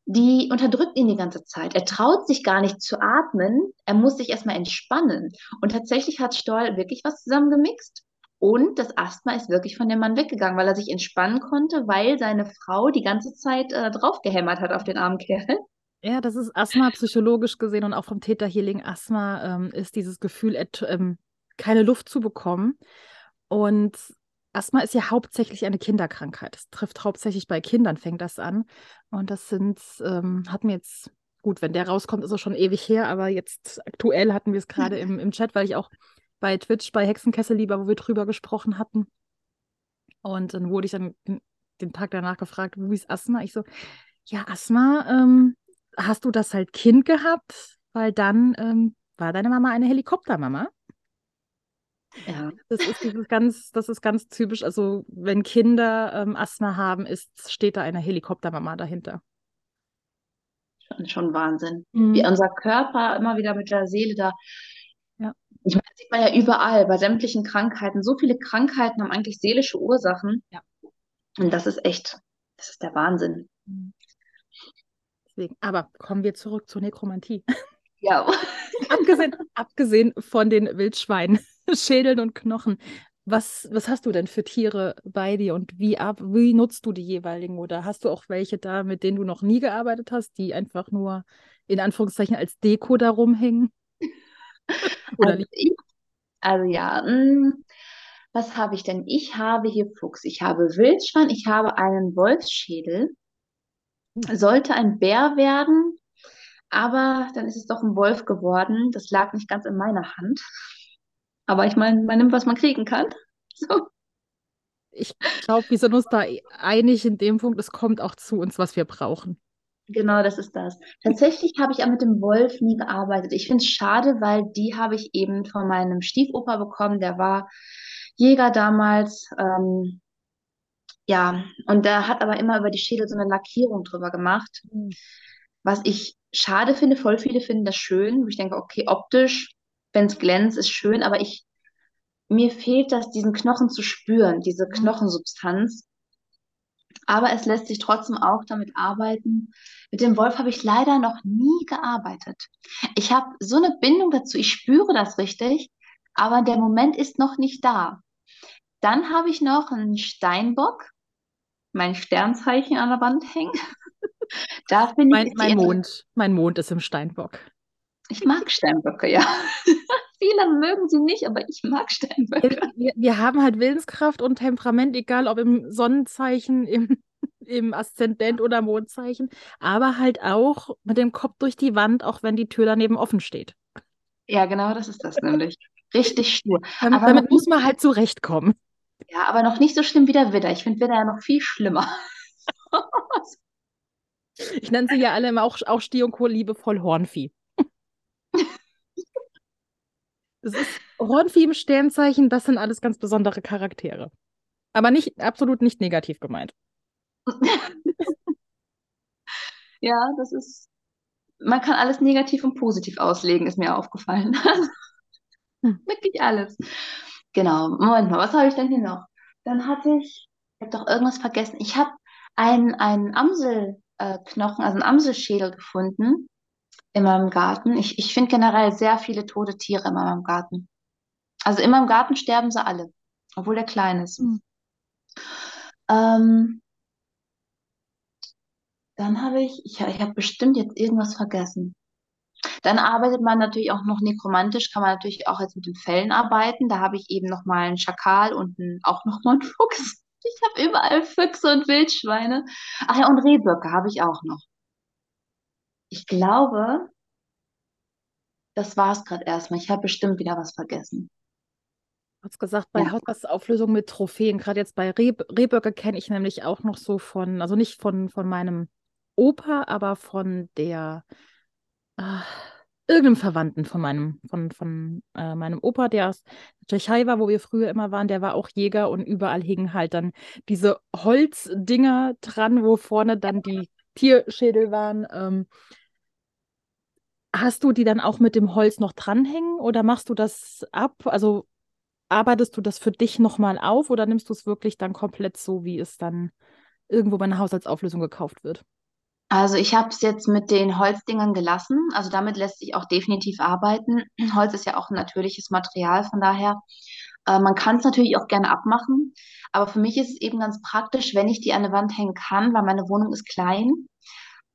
die unterdrückt ihn die ganze Zeit. Er traut sich gar nicht zu atmen. Er muss sich erstmal entspannen. Und tatsächlich hat Stoll wirklich was zusammengemixt. Und das Asthma ist wirklich von dem Mann weggegangen, weil er sich entspannen konnte, weil seine Frau die ganze Zeit äh, draufgehämmert hat auf den armen Kerl. Ja, das ist Asthma psychologisch gesehen und auch vom Theta Healing Asthma ähm, ist dieses Gefühl, ähm, keine Luft zu bekommen. Und Asthma ist ja hauptsächlich eine Kinderkrankheit. Es trifft hauptsächlich bei Kindern, fängt das an. Und das sind, ähm, hatten wir jetzt, gut, wenn der rauskommt, ist es schon ewig her, aber jetzt aktuell hatten wir es gerade im, im Chat, weil ich auch bei Twitch, bei Hexenkessel lieber, wo wir drüber gesprochen hatten. Und dann wurde ich dann den Tag danach gefragt, wie ist Asthma? Ich so, ja, Asthma ähm, hast du das halt Kind gehabt, weil dann ähm, war deine Mama eine Helikoptermama. Ja. Das ist dieses ganz, das ist ganz typisch. Also wenn Kinder ähm, Asthma haben, ist, steht da eine Helikoptermama dahinter. Schon, schon Wahnsinn. Mhm. Wie unser Körper immer wieder mit der Seele da. Ja. Ich meine, das sieht man ja überall, bei sämtlichen Krankheiten. So viele Krankheiten haben eigentlich seelische Ursachen. Ja. Und das ist echt, das ist der Wahnsinn. Deswegen. Aber kommen wir zurück zur Nekromantie. Ja. *laughs* abgesehen, abgesehen von den Wildschweinen, *laughs* Schädeln und Knochen. Was, was hast du denn für Tiere bei dir und wie, ab, wie nutzt du die jeweiligen? Oder hast du auch welche da, mit denen du noch nie gearbeitet hast, die einfach nur in Anführungszeichen als Deko da rumhängen? *laughs* Oder Also, ich, also ja, mh, was habe ich denn? Ich habe hier Fuchs, ich habe Wildschwein, ich habe einen Wolfsschädel. Sollte ein Bär werden, aber dann ist es doch ein Wolf geworden. Das lag nicht ganz in meiner Hand. Aber ich meine, man nimmt, was man kriegen kann. *laughs* So. ich glaube, wir sind uns da einig in dem Punkt, es kommt auch zu uns, was wir brauchen. Genau, das ist das. Tatsächlich habe ich aber mit dem Wolf nie gearbeitet. Ich finde es schade, weil die habe ich eben von meinem Stiefoper bekommen. Der war Jäger damals. Ähm, ja, und der hat aber immer über die Schädel so eine Lackierung drüber gemacht. Was ich schade finde, voll viele finden das schön. Wo ich denke, okay, optisch, wenn es glänzt, ist schön, aber ich, mir fehlt das, diesen Knochen zu spüren, diese Knochensubstanz. Aber es lässt sich trotzdem auch damit arbeiten. Mit dem Wolf habe ich leider noch nie gearbeitet. Ich habe so eine Bindung dazu, ich spüre das richtig, aber der Moment ist noch nicht da. Dann habe ich noch einen Steinbock, mein Sternzeichen an der Wand hängen. *laughs* Da finde ich, Mein, Mond, mein Mond ist im Steinbock. Ich mag Steinböcke, ja. *laughs* Viele mögen sie nicht, aber ich mag Steinböcke. Wir, wir haben halt Willenskraft und Temperament, egal ob im Sonnenzeichen, im, im Aszendent oder Mondzeichen, aber halt auch mit dem Kopf durch die Wand, auch wenn die Tür daneben offen steht. Ja, genau, das ist das nämlich. Richtig stur. Damit, Aber damit muss man halt zurechtkommen. Ja, aber noch nicht so schlimm wie der Widder. Ich finde Widder ja noch viel schlimmer. Ich nenne sie ja alle immer auch, auch Stier und Co. liebevoll Hornvieh. Es ist Hornvieh im Sternzeichen, das sind alles ganz besondere Charaktere. Aber nicht, absolut nicht negativ gemeint. *laughs* Ja, das ist. Man kann alles negativ und positiv auslegen, ist mir aufgefallen. *laughs* Wirklich alles. Genau. Moment mal, was habe ich denn hier noch? Dann hatte ich, ich habe doch irgendwas vergessen. Ich habe einen, einen Amselknochen, Knochen, also einen Amselschädel gefunden in meinem Garten. Ich, ich finde generell sehr viele tote Tiere in meinem Garten. Also in meinem Garten sterben sie alle, obwohl der klein ist. Hm. Ähm, dann habe ich, ich, ich habe bestimmt jetzt irgendwas vergessen. Dann arbeitet man natürlich auch noch nekromantisch, kann man natürlich auch jetzt mit den Fellen arbeiten. Da habe ich eben noch mal einen Schakal und einen, auch noch mal einen Fuchs. Ich habe überall Füchse und Wildschweine. Ach ja, und Rehböcke habe ich auch noch. Ich glaube, das war es gerade erstmal. Ich habe bestimmt wieder was vergessen. Du hast gesagt, bei Ja. Haushaltsauflösung mit Trophäen, gerade jetzt bei Reh, Rehböcke kenne ich nämlich auch noch so von, also nicht von, von meinem Opa, aber von der äh, irgendeinem Verwandten von meinem, von, von äh, meinem Opa, der aus der Tschechei war, wo wir früher immer waren, der war auch Jäger und überall hingen halt dann diese Holzdinger dran, wo vorne dann die Tierschädel waren. Ähm, hast du die dann auch mit dem Holz noch dranhängen oder machst du das ab? Also arbeitest du das für dich nochmal auf oder nimmst du es wirklich dann komplett so, wie es dann irgendwo bei einer Haushaltsauflösung gekauft wird? Also ich habe es jetzt mit den Holzdingern gelassen. Also damit lässt sich auch definitiv arbeiten. *clears throat* Holz ist ja auch ein natürliches Material, von daher. Äh, man kann es natürlich auch gerne abmachen. Aber für mich ist es eben ganz praktisch, wenn ich die an der Wand hängen kann, weil meine Wohnung ist klein.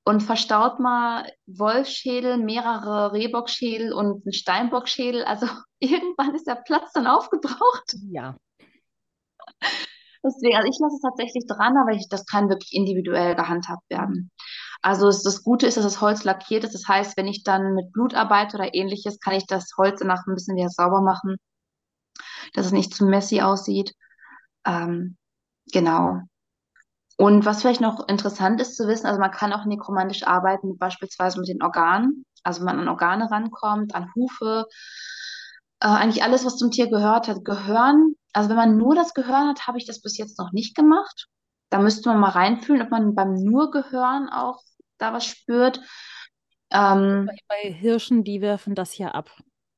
Und verstaut mal Wolfsschädel, mehrere Rehbockschädel und einen Steinbockschädel. Also *laughs* irgendwann ist der Platz dann aufgebraucht. Ja. Deswegen, also ich lasse es tatsächlich dran, aber ich, das kann wirklich individuell gehandhabt werden. Also es, das Gute ist, dass das Holz lackiert ist. Das heißt, wenn ich dann mit Blut arbeite oder ähnliches, kann ich das Holz danach ein bisschen wieder sauber machen, dass es nicht zu messy aussieht. Ähm, genau. Und was vielleicht noch interessant ist zu wissen, also man kann auch nekromantisch arbeiten, beispielsweise mit den Organen. Also wenn man an Organe rankommt, an Hufe, äh, eigentlich alles, was zum Tier gehört hat, Gehören. Also wenn man nur das Gehören hat, habe ich das bis jetzt noch nicht gemacht. Da müsste man mal reinfühlen, ob man beim nur Gehören auch da was spürt. Ähm, bei, bei Hirschen, die werfen das ja ab.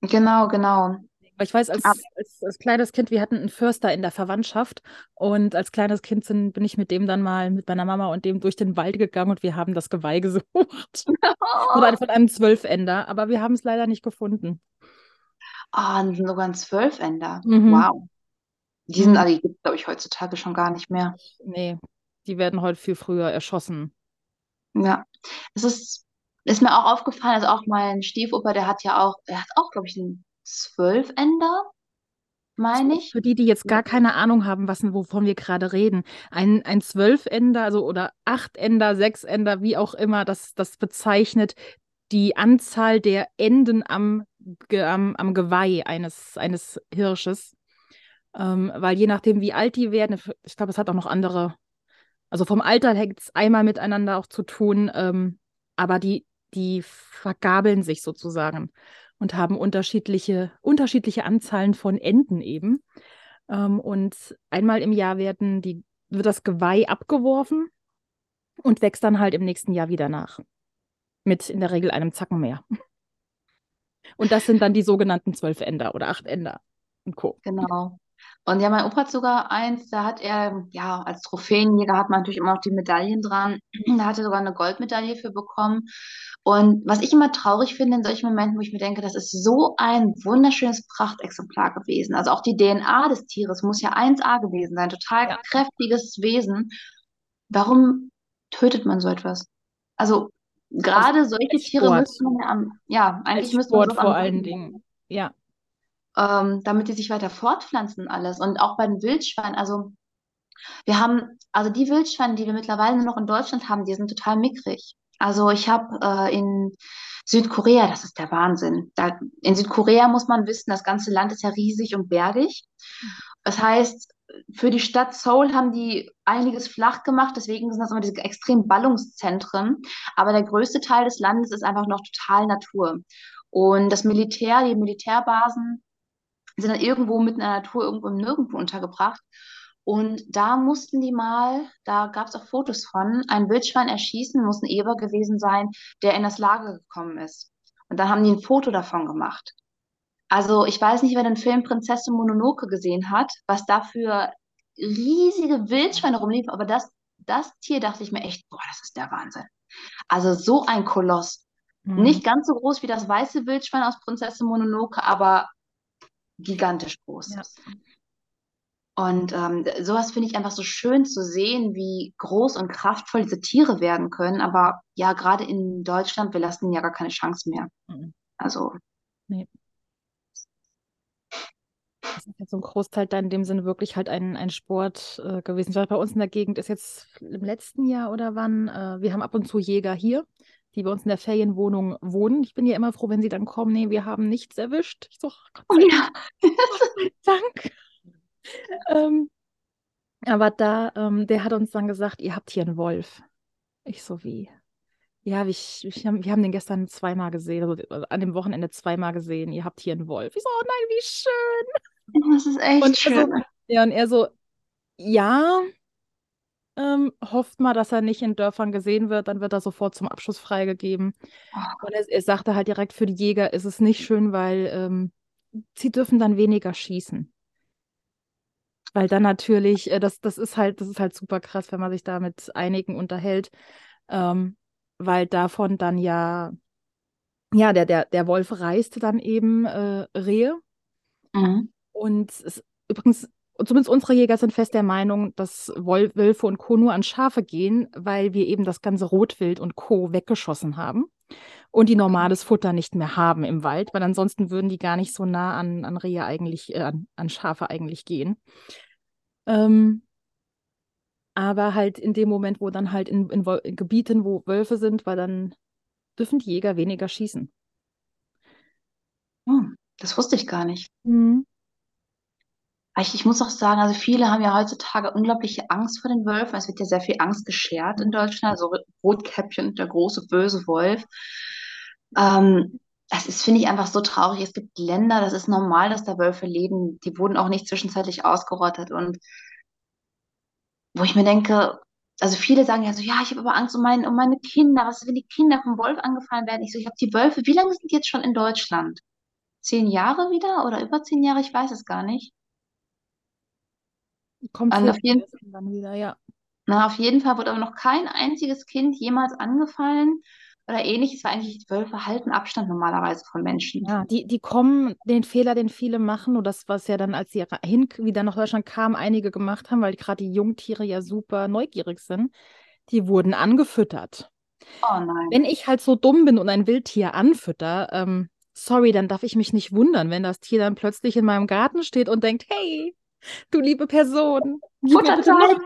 Genau, genau. Ich weiß, als, als, als, kleines Kind, wir hatten einen Förster in der Verwandtschaft und als kleines Kind sind, bin ich mit dem dann mal mit meiner Mama und dem durch den Wald gegangen und wir haben das Geweih *laughs* gesucht. *laughs* Oder von einem Zwölfender, aber wir haben es leider nicht gefunden. Ah, oh, sogar ein Zwölfender. Mhm. Wow. Die sind, die gibt es, glaube ich, heutzutage schon gar nicht mehr. Nee, die werden heute viel früher erschossen. Ja, es ist, ist mir auch aufgefallen, also auch mein Stiefoper, der hat ja auch, er hat auch, glaube ich, einen Zwölfender, meine ich. Für die, die jetzt gar keine Ahnung haben, was, wovon wir gerade reden. Ein, ein Zwölfender, also oder Achtender, Sechsender, wie auch immer, das, das bezeichnet die Anzahl der Enden am, am, am Geweih eines, eines Hirsches. Ähm, weil je nachdem, wie alt die werden, ich glaube, es hat auch noch andere, also vom Alter hängt es einmal miteinander auch zu tun, ähm, aber die, die vergabeln sich sozusagen und haben unterschiedliche, unterschiedliche Anzahlen von Enden eben. Ähm, und einmal im Jahr werden die, wird das Geweih abgeworfen und wächst dann halt im nächsten Jahr wieder nach. Mit in der Regel einem Zacken mehr. Und das sind dann die sogenannten Zwölfender oder Achtender und Co. Genau. Und ja, mein Opa hat sogar eins, da hat er, ja, als Trophäenjäger hat man natürlich immer noch die Medaillen dran. *clears throat* Da hat er sogar eine Goldmedaille für bekommen. Und was ich immer traurig finde in solchen Momenten, wo ich mir denke, das ist so ein wunderschönes Prachtexemplar gewesen. Also auch die DNA des Tieres muss ja 1A gewesen sein, total ja. kräftiges Wesen. Warum tötet man so etwas? Also gerade solche Tiere müsste man ja am, ja, eigentlich müsste man so vor allen Dingen. Ja ähm, damit die sich weiter fortpflanzen alles. Und auch bei den Wildschweinen, also wir haben, also die Wildschweine, die wir mittlerweile nur noch in Deutschland haben, die sind total mickrig. Also ich habe äh, in Südkorea, das ist der Wahnsinn. Da, in Südkorea muss man wissen, das ganze Land ist ja riesig und bergig. Das heißt, für die Stadt Seoul haben die einiges flach gemacht, deswegen sind das immer diese extremen Ballungszentren. Aber der größte Teil des Landes ist einfach noch total Natur. Und das Militär, die Militärbasen, sind dann irgendwo mitten in der Natur, irgendwo im Nirgendwo untergebracht. Und da mussten die mal, da gab es auch Fotos von, ein Wildschwein erschießen, muss ein Eber gewesen sein, der in das Lager gekommen ist. Und dann haben die ein Foto davon gemacht. Also ich weiß nicht, wer den Film Prinzessin Mononoke gesehen hat, was da für riesige Wildschweine rumliefen, aber das, das Tier dachte ich mir echt, boah, das ist der Wahnsinn. Also so ein Koloss. Mhm. Nicht ganz so groß wie das weiße Wildschwein aus Prinzessin Mononoke, aber gigantisch groß ja. Und ähm, sowas finde ich einfach so schön zu sehen, wie groß und kraftvoll diese Tiere werden können. Aber ja, gerade in Deutschland, wir lassen ihnen ja gar keine Chance mehr. Mhm. Also. Nee. Das ist jetzt so ein Großteil da in dem Sinne wirklich halt ein, ein Sport äh, gewesen. Bei uns in der Gegend ist jetzt im letzten Jahr oder wann, äh, wir haben ab und zu Jäger hier die bei uns in der Ferienwohnung wohnen. Ich bin ja immer froh, wenn sie dann kommen, nee, wir haben nichts erwischt. Ich so, Gott sei, oh, ja. Dank. ähm, aber da, ähm, der hat uns dann gesagt, ihr habt hier einen Wolf. Ich so, wie? Ja, ich, ich, wir haben den gestern zweimal gesehen, also an dem Wochenende zweimal gesehen. Ihr habt hier einen Wolf. Ich so, oh nein, wie schön. Das ist echt und schön. So, ja, und er so, ja, ähm, hofft mal, dass er nicht in Dörfern gesehen wird, dann wird er sofort zum Abschuss freigegeben. Oh. Und er, er, sagte halt direkt, für die Jäger ist es nicht schön, weil ähm, sie dürfen dann weniger schießen. Weil dann natürlich, äh, das, das ist halt, das ist halt super krass, wenn man sich da mit einigen unterhält, ähm, weil davon dann ja, ja, der, der, der Wolf reißt dann eben äh, Rehe. Mhm. Und es, übrigens zumindest unsere Jäger sind fest der Meinung, dass Wölfe und Co. nur an Schafe gehen, weil wir eben das ganze Rotwild und Co. weggeschossen haben und die normales Futter nicht mehr haben im Wald, weil ansonsten würden die gar nicht so nah an, an Rehe eigentlich, äh, an, Schafe eigentlich gehen. Ähm, aber halt in dem Moment, wo dann halt in, in, in Gebieten, wo Wölfe sind, weil dann dürfen die Jäger weniger schießen. Hm, das wusste ich gar nicht. Mhm. Ich, ich muss auch sagen, also viele haben ja heutzutage unglaubliche Angst vor den Wölfen. Es wird ja sehr viel Angst geschert in Deutschland. Also Rotkäppchen, der große böse Wolf. Ähm, das ist, finde ich, einfach so traurig. Es gibt Länder, das ist normal, dass da Wölfe leben. Die wurden auch nicht zwischenzeitlich ausgerottet. Und wo ich mir denke, also viele sagen ja so, ja, ich habe aber Angst um, mein, um meine Kinder. Was ist, wenn die Kinder vom Wolf angefallen werden? Ich so, ich habe die Wölfe. Wie lange sind die jetzt schon in Deutschland? Zehn Jahre wieder oder über zehn Jahre? Ich weiß es gar nicht. Kommt für auf jeden, dann wieder, ja. na, auf jeden Fall wurde aber noch kein einziges Kind jemals angefallen oder ähnliches, weil eigentlich die Wölfe halten Abstand normalerweise von Menschen. Ja, die, die kommen, den Fehler, den viele machen, und das, was ja dann, als sie hin wieder nach Deutschland kamen, einige gemacht haben, weil gerade die Jungtiere ja super neugierig sind, die wurden angefüttert. Oh nein. Wenn ich halt so dumm bin und ein Wildtier anfütter, ähm, sorry, dann darf ich mich nicht wundern, wenn das Tier dann plötzlich in meinem Garten steht und denkt, hey, du liebe Person, Futtertime.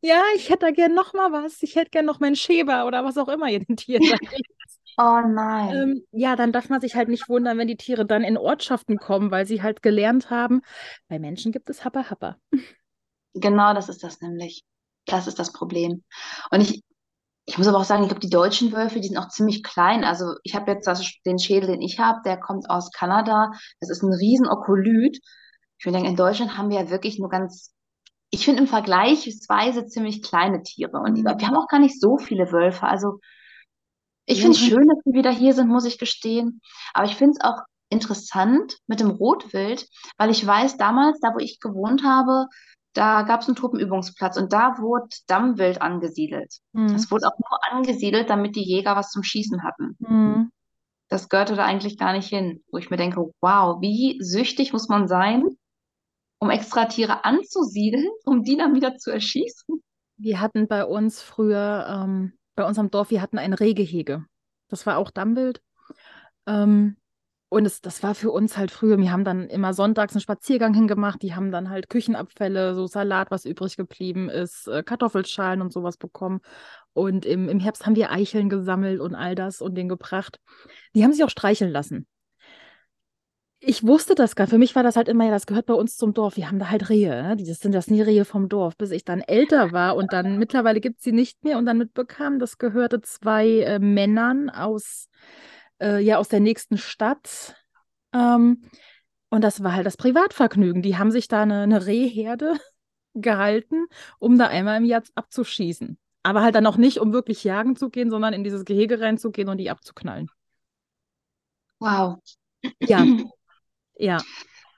ja, ich hätte da gern noch mal was, ich hätte gern noch meinen Schäber oder was auch immer ihr den Tieren *laughs* da kriegt. Oh nein. Ähm, ja, dann darf man sich halt nicht wundern, wenn die Tiere dann in Ortschaften kommen, weil sie halt gelernt haben, bei Menschen gibt es Happa Happa. Genau das ist das nämlich. Das ist das Problem. Und ich, ich muss aber auch sagen, ich glaube, die deutschen Wölfe, die sind auch ziemlich klein. Also ich habe jetzt das, den Schädel, den ich habe, der kommt aus Kanada. Das ist ein riesen Okolyt. Ich würde denken, in Deutschland haben wir ja wirklich nur ganz, ich finde im Vergleichsweise ziemlich kleine Tiere. Und Mhm. wir haben auch gar nicht so viele Wölfe. Also ich finde es und- schön, dass sie wieder hier sind, muss ich gestehen. Aber ich finde es auch interessant mit dem Rotwild, weil ich weiß, damals, da wo ich gewohnt habe, da gab es einen Truppenübungsplatz und da wurde Dammwild angesiedelt. Mhm. Das wurde auch nur angesiedelt, damit die Jäger was zum Schießen hatten. Mhm. Das gehörte da eigentlich gar nicht hin, wo ich mir denke, wow, wie süchtig muss man sein, um extra Tiere anzusiedeln, um die dann wieder zu erschießen? Wir hatten bei uns früher, ähm, bei unserem Dorf, wir hatten ein Rehgehege. Das war auch Dammwild. Ähm, und es, das war für uns halt früher, wir haben dann immer sonntags einen Spaziergang hingemacht, die haben dann halt Küchenabfälle, so Salat, was übrig geblieben ist, äh, Kartoffelschalen und sowas bekommen. Und im, im Herbst haben wir Eicheln gesammelt und all das und den gebracht. Die haben sich auch streicheln lassen. Ich wusste das gar. Für mich war das halt immer, ja, das gehört bei uns zum Dorf. Wir haben da halt Rehe. Ne? Das sind das nie Rehe vom Dorf. Bis ich dann älter war und dann *laughs* mittlerweile gibt es sie nicht mehr und dann mitbekam, das gehörte zwei äh, Männern aus, äh, ja, aus der nächsten Stadt. Ähm, und das war halt das Privatvergnügen. Die haben sich da eine, eine Rehherde *laughs* gehalten, um da einmal im Jahr abzuschießen. Aber halt dann auch nicht, um wirklich jagen zu gehen, sondern in dieses Gehege reinzugehen und die abzuknallen. Wow. Ja, *clears throat* ja.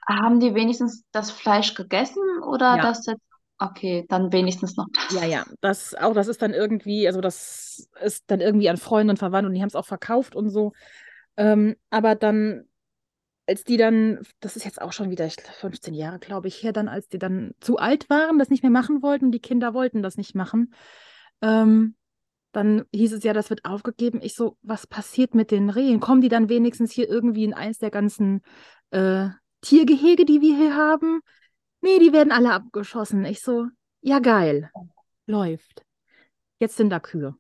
Haben die wenigstens das Fleisch gegessen oder Ja. das jetzt? Okay, dann wenigstens noch das. Ja, ja, das auch, das ist dann irgendwie, also das ist dann irgendwie an Freunde und Verwandte und die haben es auch verkauft und so. Ähm, aber dann, als die dann, das ist jetzt auch schon wieder, ich glaub, 15 Jahre, glaube ich, her, dann, als die dann zu alt waren, das nicht mehr machen wollten, die Kinder wollten das nicht machen, ähm, dann hieß es ja, das wird aufgegeben. Ich so, was passiert mit den Rehen? Kommen die dann wenigstens hier irgendwie in eins der ganzen äh, Tiergehege, die wir hier haben? Nee, die werden alle abgeschossen. Ich so, ja, geil. Läuft. Jetzt sind da Kühe.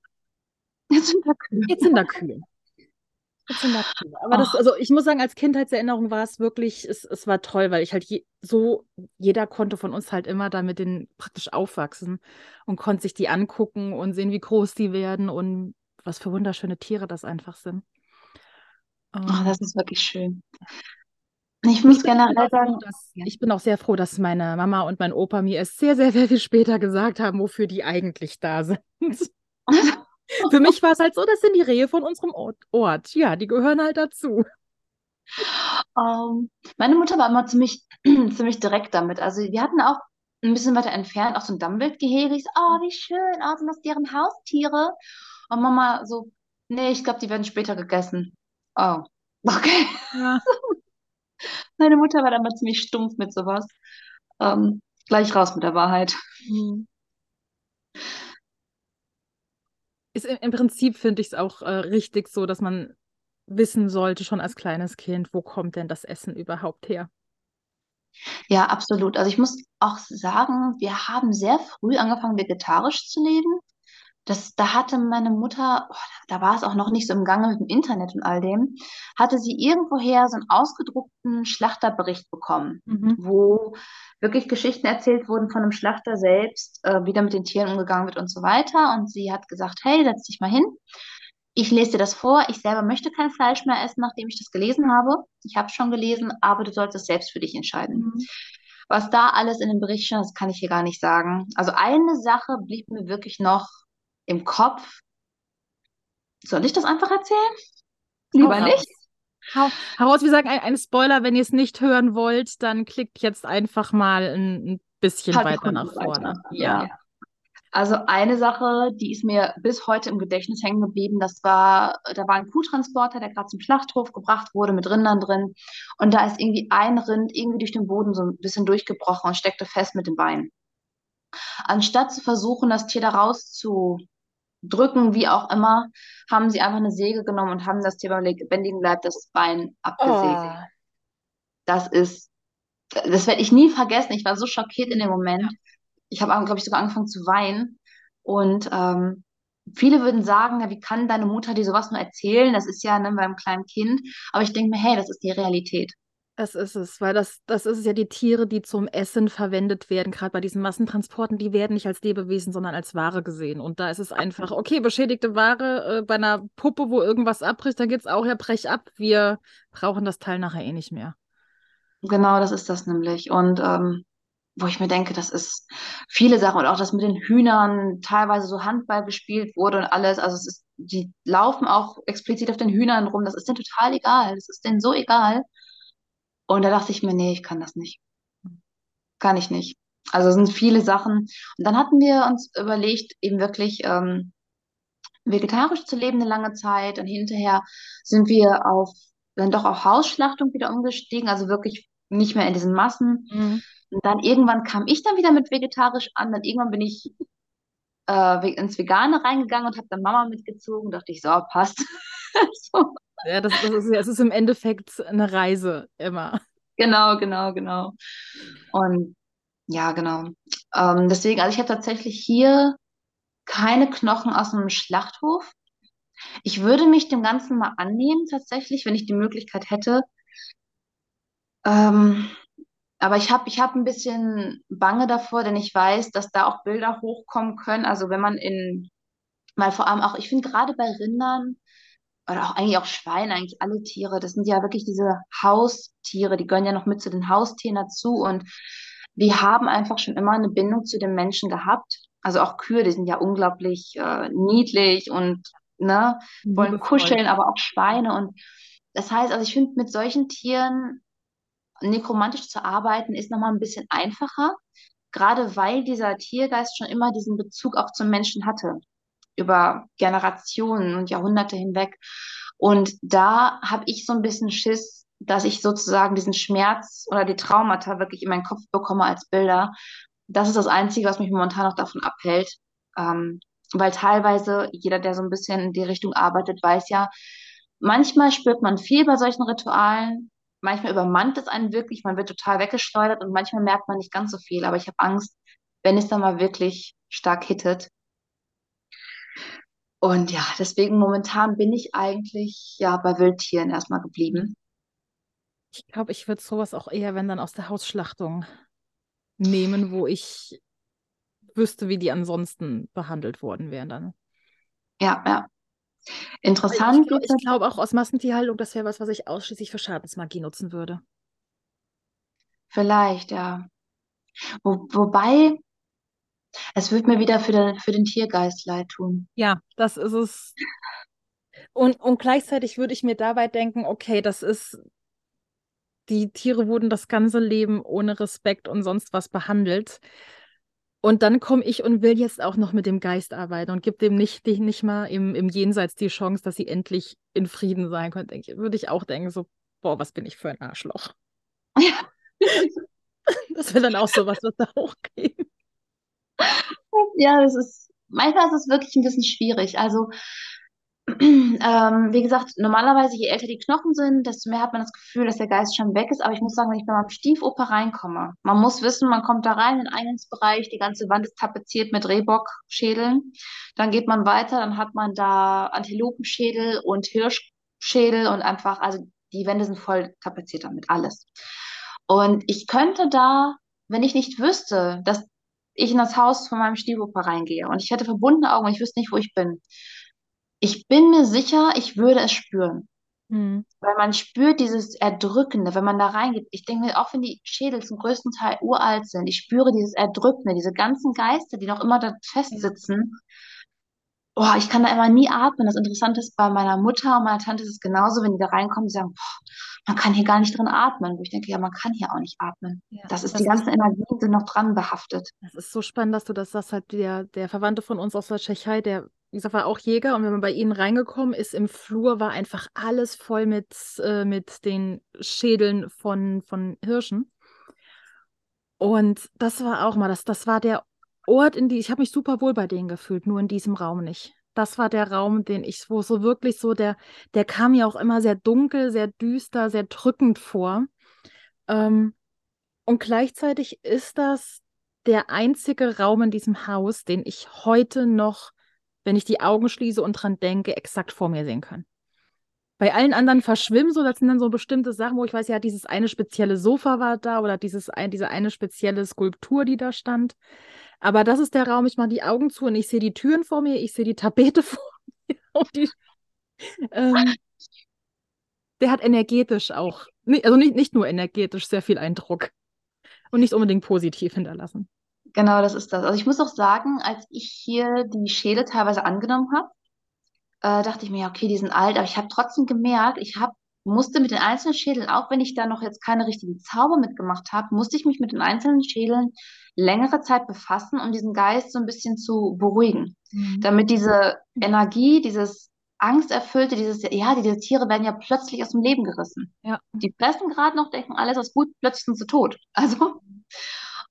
Jetzt sind da Kühe. Jetzt sind da Kühe. Jetzt sind da Kühe. Aber das, also ich muss sagen, als Kindheitserinnerung war es wirklich, es, es war toll, weil ich halt je, so, jeder konnte von uns halt immer da mit denen praktisch aufwachsen und konnte sich die angucken und sehen, wie groß die werden und was für wunderschöne Tiere das einfach sind. Ähm, das ist wirklich schön. Ich muss ich generell sagen, dass, ich bin auch sehr froh, dass meine Mama und mein Opa mir erst sehr, sehr, sehr viel später gesagt haben, wofür die eigentlich da sind. *laughs* Für mich war es halt so, das sind die Rehe von unserem Ort. Ja, die gehören halt dazu. Ähm, meine Mutter war immer ziemlich, *clears throat* ziemlich direkt damit. Also wir hatten auch ein bisschen weiter entfernt auch so ein Dammwildgehege. Ich so, oh, wie schön, oh, sind das deren Haustiere? Und Mama so, nee, ich glaube, die werden später gegessen. Oh, *laughs* okay. Ja. Meine Mutter war da immer ziemlich stumpf mit sowas. Ähm, gleich raus mit der Wahrheit. Hm. Ist im, im Prinzip finde ich es auch äh, richtig so, dass man wissen sollte, schon als kleines Kind, wo kommt denn das Essen überhaupt her? Ja, absolut. Also ich muss auch sagen, wir haben sehr früh angefangen, vegetarisch zu leben. Das, da hatte meine Mutter, oh, da war es auch noch nicht so im Gange mit dem Internet und all dem, hatte sie irgendwoher so einen ausgedruckten Schlachterbericht bekommen, mhm. wo wirklich Geschichten erzählt wurden von einem Schlachter selbst, äh, wie da mit den Tieren umgegangen wird und so weiter. Und sie hat gesagt, hey, setz dich mal hin. Ich lese dir das vor. Ich selber möchte kein Fleisch mehr essen, nachdem ich das gelesen habe. Ich habe es schon gelesen, aber du sollst es selbst für dich entscheiden. Mhm. Was da alles in dem Bericht stand, das kann ich hier gar nicht sagen. Also eine Sache blieb mir wirklich noch im Kopf. Soll ich das einfach erzählen? Lieber Hau nicht. Hau, heraus, wir sagen ein, ein, Spoiler, wenn ihr es nicht hören wollt, dann klickt jetzt einfach mal ein, ein bisschen Hat weiter nach vorne. Weiter. Ja. ja. Also eine Sache, die ist mir bis heute im Gedächtnis hängen geblieben, das war, da war ein Kuhtransporter, der gerade zum Schlachthof gebracht wurde mit Rindern drin. Und da ist irgendwie ein Rind irgendwie durch den Boden so ein bisschen durchgebrochen und steckte fest mit dem Bein. Anstatt zu versuchen, das Tier da rauszudrücken, wie auch immer, haben sie einfach eine Säge genommen und haben das beim lebendigen Leib das Bein abgesägt. Oh. Das ist, das werde ich nie vergessen. Ich war so schockiert in dem Moment. Ich habe, glaube ich, sogar angefangen zu weinen. Und ähm, viele würden sagen, ja, wie kann deine Mutter dir sowas nur erzählen? Das ist ja ne, beim kleinen Kind. Aber ich denke mir, hey, das ist die Realität. Das ist es, weil das, das ist ja die Tiere, die zum Essen verwendet werden, gerade bei diesen Massentransporten, die werden nicht als Lebewesen, sondern als Ware gesehen. Und da ist es einfach, okay, beschädigte Ware äh, bei einer Puppe, wo irgendwas abbricht, dann geht es auch, ja, brech ab, wir brauchen das Teil nachher eh nicht mehr. Genau, das ist das nämlich. Und ähm, wo ich mir denke, das ist viele Sachen und auch das mit den Hühnern teilweise so Handball gespielt wurde und alles. Also es ist, die laufen auch explizit auf den Hühnern rum. Das ist denen total egal. Das ist denen so egal. Und da dachte ich mir, nee, ich kann das nicht. Kann ich nicht. Also es sind viele Sachen. Und dann hatten wir uns überlegt, eben wirklich ähm, vegetarisch zu leben eine lange Zeit. Und hinterher sind wir auf dann doch auf Hausschlachtung wieder umgestiegen, also wirklich nicht mehr in diesen Massen. Mhm. Und dann irgendwann kam ich dann wieder mit vegetarisch an, dann irgendwann bin ich äh, ins Vegane reingegangen und habe dann Mama mitgezogen, dachte ich, so, passt. *laughs* so. Ja, das, das ist, es ist im Endeffekt eine Reise immer. Genau, genau, genau. Und ja, genau. Ähm, deswegen, also ich habe tatsächlich hier keine Knochen aus einem Schlachthof. Ich würde mich dem Ganzen mal annehmen, tatsächlich, wenn ich die Möglichkeit hätte. Ähm, aber ich habe ich hab ein bisschen Bange davor, denn ich weiß, dass da auch Bilder hochkommen können. Also wenn man in, mal vor allem auch, ich finde gerade bei Rindern oder auch eigentlich auch Schweine, eigentlich alle Tiere, das sind ja wirklich diese Haustiere, die gehören ja noch mit zu den Haustieren dazu. Und die haben einfach schon immer eine Bindung zu den Menschen gehabt. Also auch Kühe, die sind ja unglaublich äh, niedlich und ne, wollen kuscheln, aber auch Schweine. Und das heißt, also ich finde, mit solchen Tieren nekromantisch zu arbeiten, ist nochmal ein bisschen einfacher, gerade weil dieser Tiergeist schon immer diesen Bezug auch zum Menschen hatte, über Generationen und Jahrhunderte hinweg. Und da habe ich so ein bisschen Schiss, dass ich sozusagen diesen Schmerz oder die Traumata wirklich in meinen Kopf bekomme als Bilder. Das ist das Einzige, was mich momentan noch davon abhält. Ähm, weil teilweise jeder, der so ein bisschen in die Richtung arbeitet, weiß ja, manchmal spürt man viel bei solchen Ritualen, manchmal übermannt es einen wirklich, man wird total weggeschleudert und manchmal merkt man nicht ganz so viel. Aber ich habe Angst, wenn es dann mal wirklich stark hittet. Und ja, deswegen momentan bin ich eigentlich ja bei Wildtieren erstmal geblieben. Ich glaube, ich würde sowas auch eher, wenn dann aus der Hausschlachtung nehmen, wo ich wüsste, wie die ansonsten behandelt worden wären dann. Ja, ja. Interessant. Ich, ich glaube auch aus Massentierhaltung, das wäre was, was ich ausschließlich für Schadensmagie nutzen würde. Vielleicht, ja. Wo, wobei, es wird mir wieder für den, für den Tiergeist leid tun. Ja, das ist es. Und, und gleichzeitig würde ich mir dabei denken, okay, das ist, die Tiere wurden das ganze Leben ohne Respekt und sonst was behandelt. Und dann komme ich und will jetzt auch noch mit dem Geist arbeiten und gebe dem nicht, nicht mal im, im Jenseits die Chance, dass sie endlich in Frieden sein können. Denke, würde ich auch denken, so, boah, was bin ich für ein Arschloch. Ja. *laughs* *laughs* das wäre dann auch so was, was da hochgeht. *laughs* Ja, das ist, manchmal ist es wirklich ein bisschen schwierig. Also, *clears throat* ähm, wie gesagt, normalerweise, je älter die Knochen sind, desto mehr hat man das Gefühl, dass der Geist schon weg ist. Aber ich muss sagen, wenn ich bei meinem Stiefoper reinkomme, man muss wissen, man kommt da rein in den Eingangsbereich, die ganze Wand ist tapeziert mit Rehbockschädeln. Dann geht man weiter, dann hat man da Antilopenschädel und Hirschschädel und einfach, also die Wände sind voll tapeziert damit, alles. Und ich könnte da, wenn ich nicht wüsste, dass ich in das Haus von meinem Stiefoper reingehe und ich hätte verbundene Augen und ich wüsste nicht, wo ich bin, ich bin mir sicher, ich würde es spüren. Hm. Weil man spürt dieses Erdrückende, wenn man da reingeht. Ich denke mir, auch wenn die Schädel zum größten Teil uralt sind, ich spüre dieses Erdrückende, diese ganzen Geister, die noch immer da festsitzen. Oh, ich kann da immer nie atmen. Das Interessante ist, bei meiner Mutter und meiner Tante ist es genauso, wenn die da reinkommen, die sagen, boah, man kann hier gar nicht drin atmen. Wo ich denke, ja, man kann hier auch nicht atmen. Ja, das ist, das die ganzen Energien sind noch dran behaftet. Das ist so spannend, dass du das sagst. Halt der, der Verwandte von uns aus der Tschechei, der, wie gesagt, war auch Jäger. Und wenn man bei ihnen reingekommen ist, im Flur war einfach alles voll mit, äh, mit den Schädeln von, von Hirschen. Und das war auch mal, das, das war der Ort, in die ich habe mich super wohl bei denen gefühlt, nur in diesem Raum nicht. Das war der Raum, den ich, wo so wirklich so, der, der kam mir auch immer sehr dunkel, sehr düster, sehr drückend vor. Ähm, und gleichzeitig ist das der einzige Raum in diesem Haus, den ich heute noch, wenn ich die Augen schließe und dran denke, exakt vor mir sehen kann. Bei allen anderen verschwimmen so, das sind dann so bestimmte Sachen, wo ich weiß, ja, dieses eine spezielle Sofa war da oder dieses ein, diese eine spezielle Skulptur, die da stand. Aber das ist der Raum, ich mache die Augen zu und ich sehe die Türen vor mir, ich sehe die Tapete *laughs* vor mir. Und die, *laughs* ähm, der hat energetisch auch, also nicht, nicht nur energetisch, sehr viel Eindruck. Und nicht unbedingt positiv hinterlassen. Genau, das ist das. Also ich muss auch sagen, als ich hier die Schädel teilweise angenommen habe, äh, dachte ich mir, ja, okay, die sind alt, aber ich habe trotzdem gemerkt, ich hab, musste mit den einzelnen Schädeln, auch wenn ich da noch jetzt keine richtigen Zauber mitgemacht habe, musste ich mich mit den einzelnen Schädeln längere Zeit befassen, um diesen Geist so ein bisschen zu beruhigen. Mhm. Damit diese Energie, dieses Angsterfüllte, dieses, ja, diese Tiere werden ja plötzlich aus dem Leben gerissen. Ja. Die fressen gerade noch, denken, alles ist gut, plötzlich sind sie tot. Also,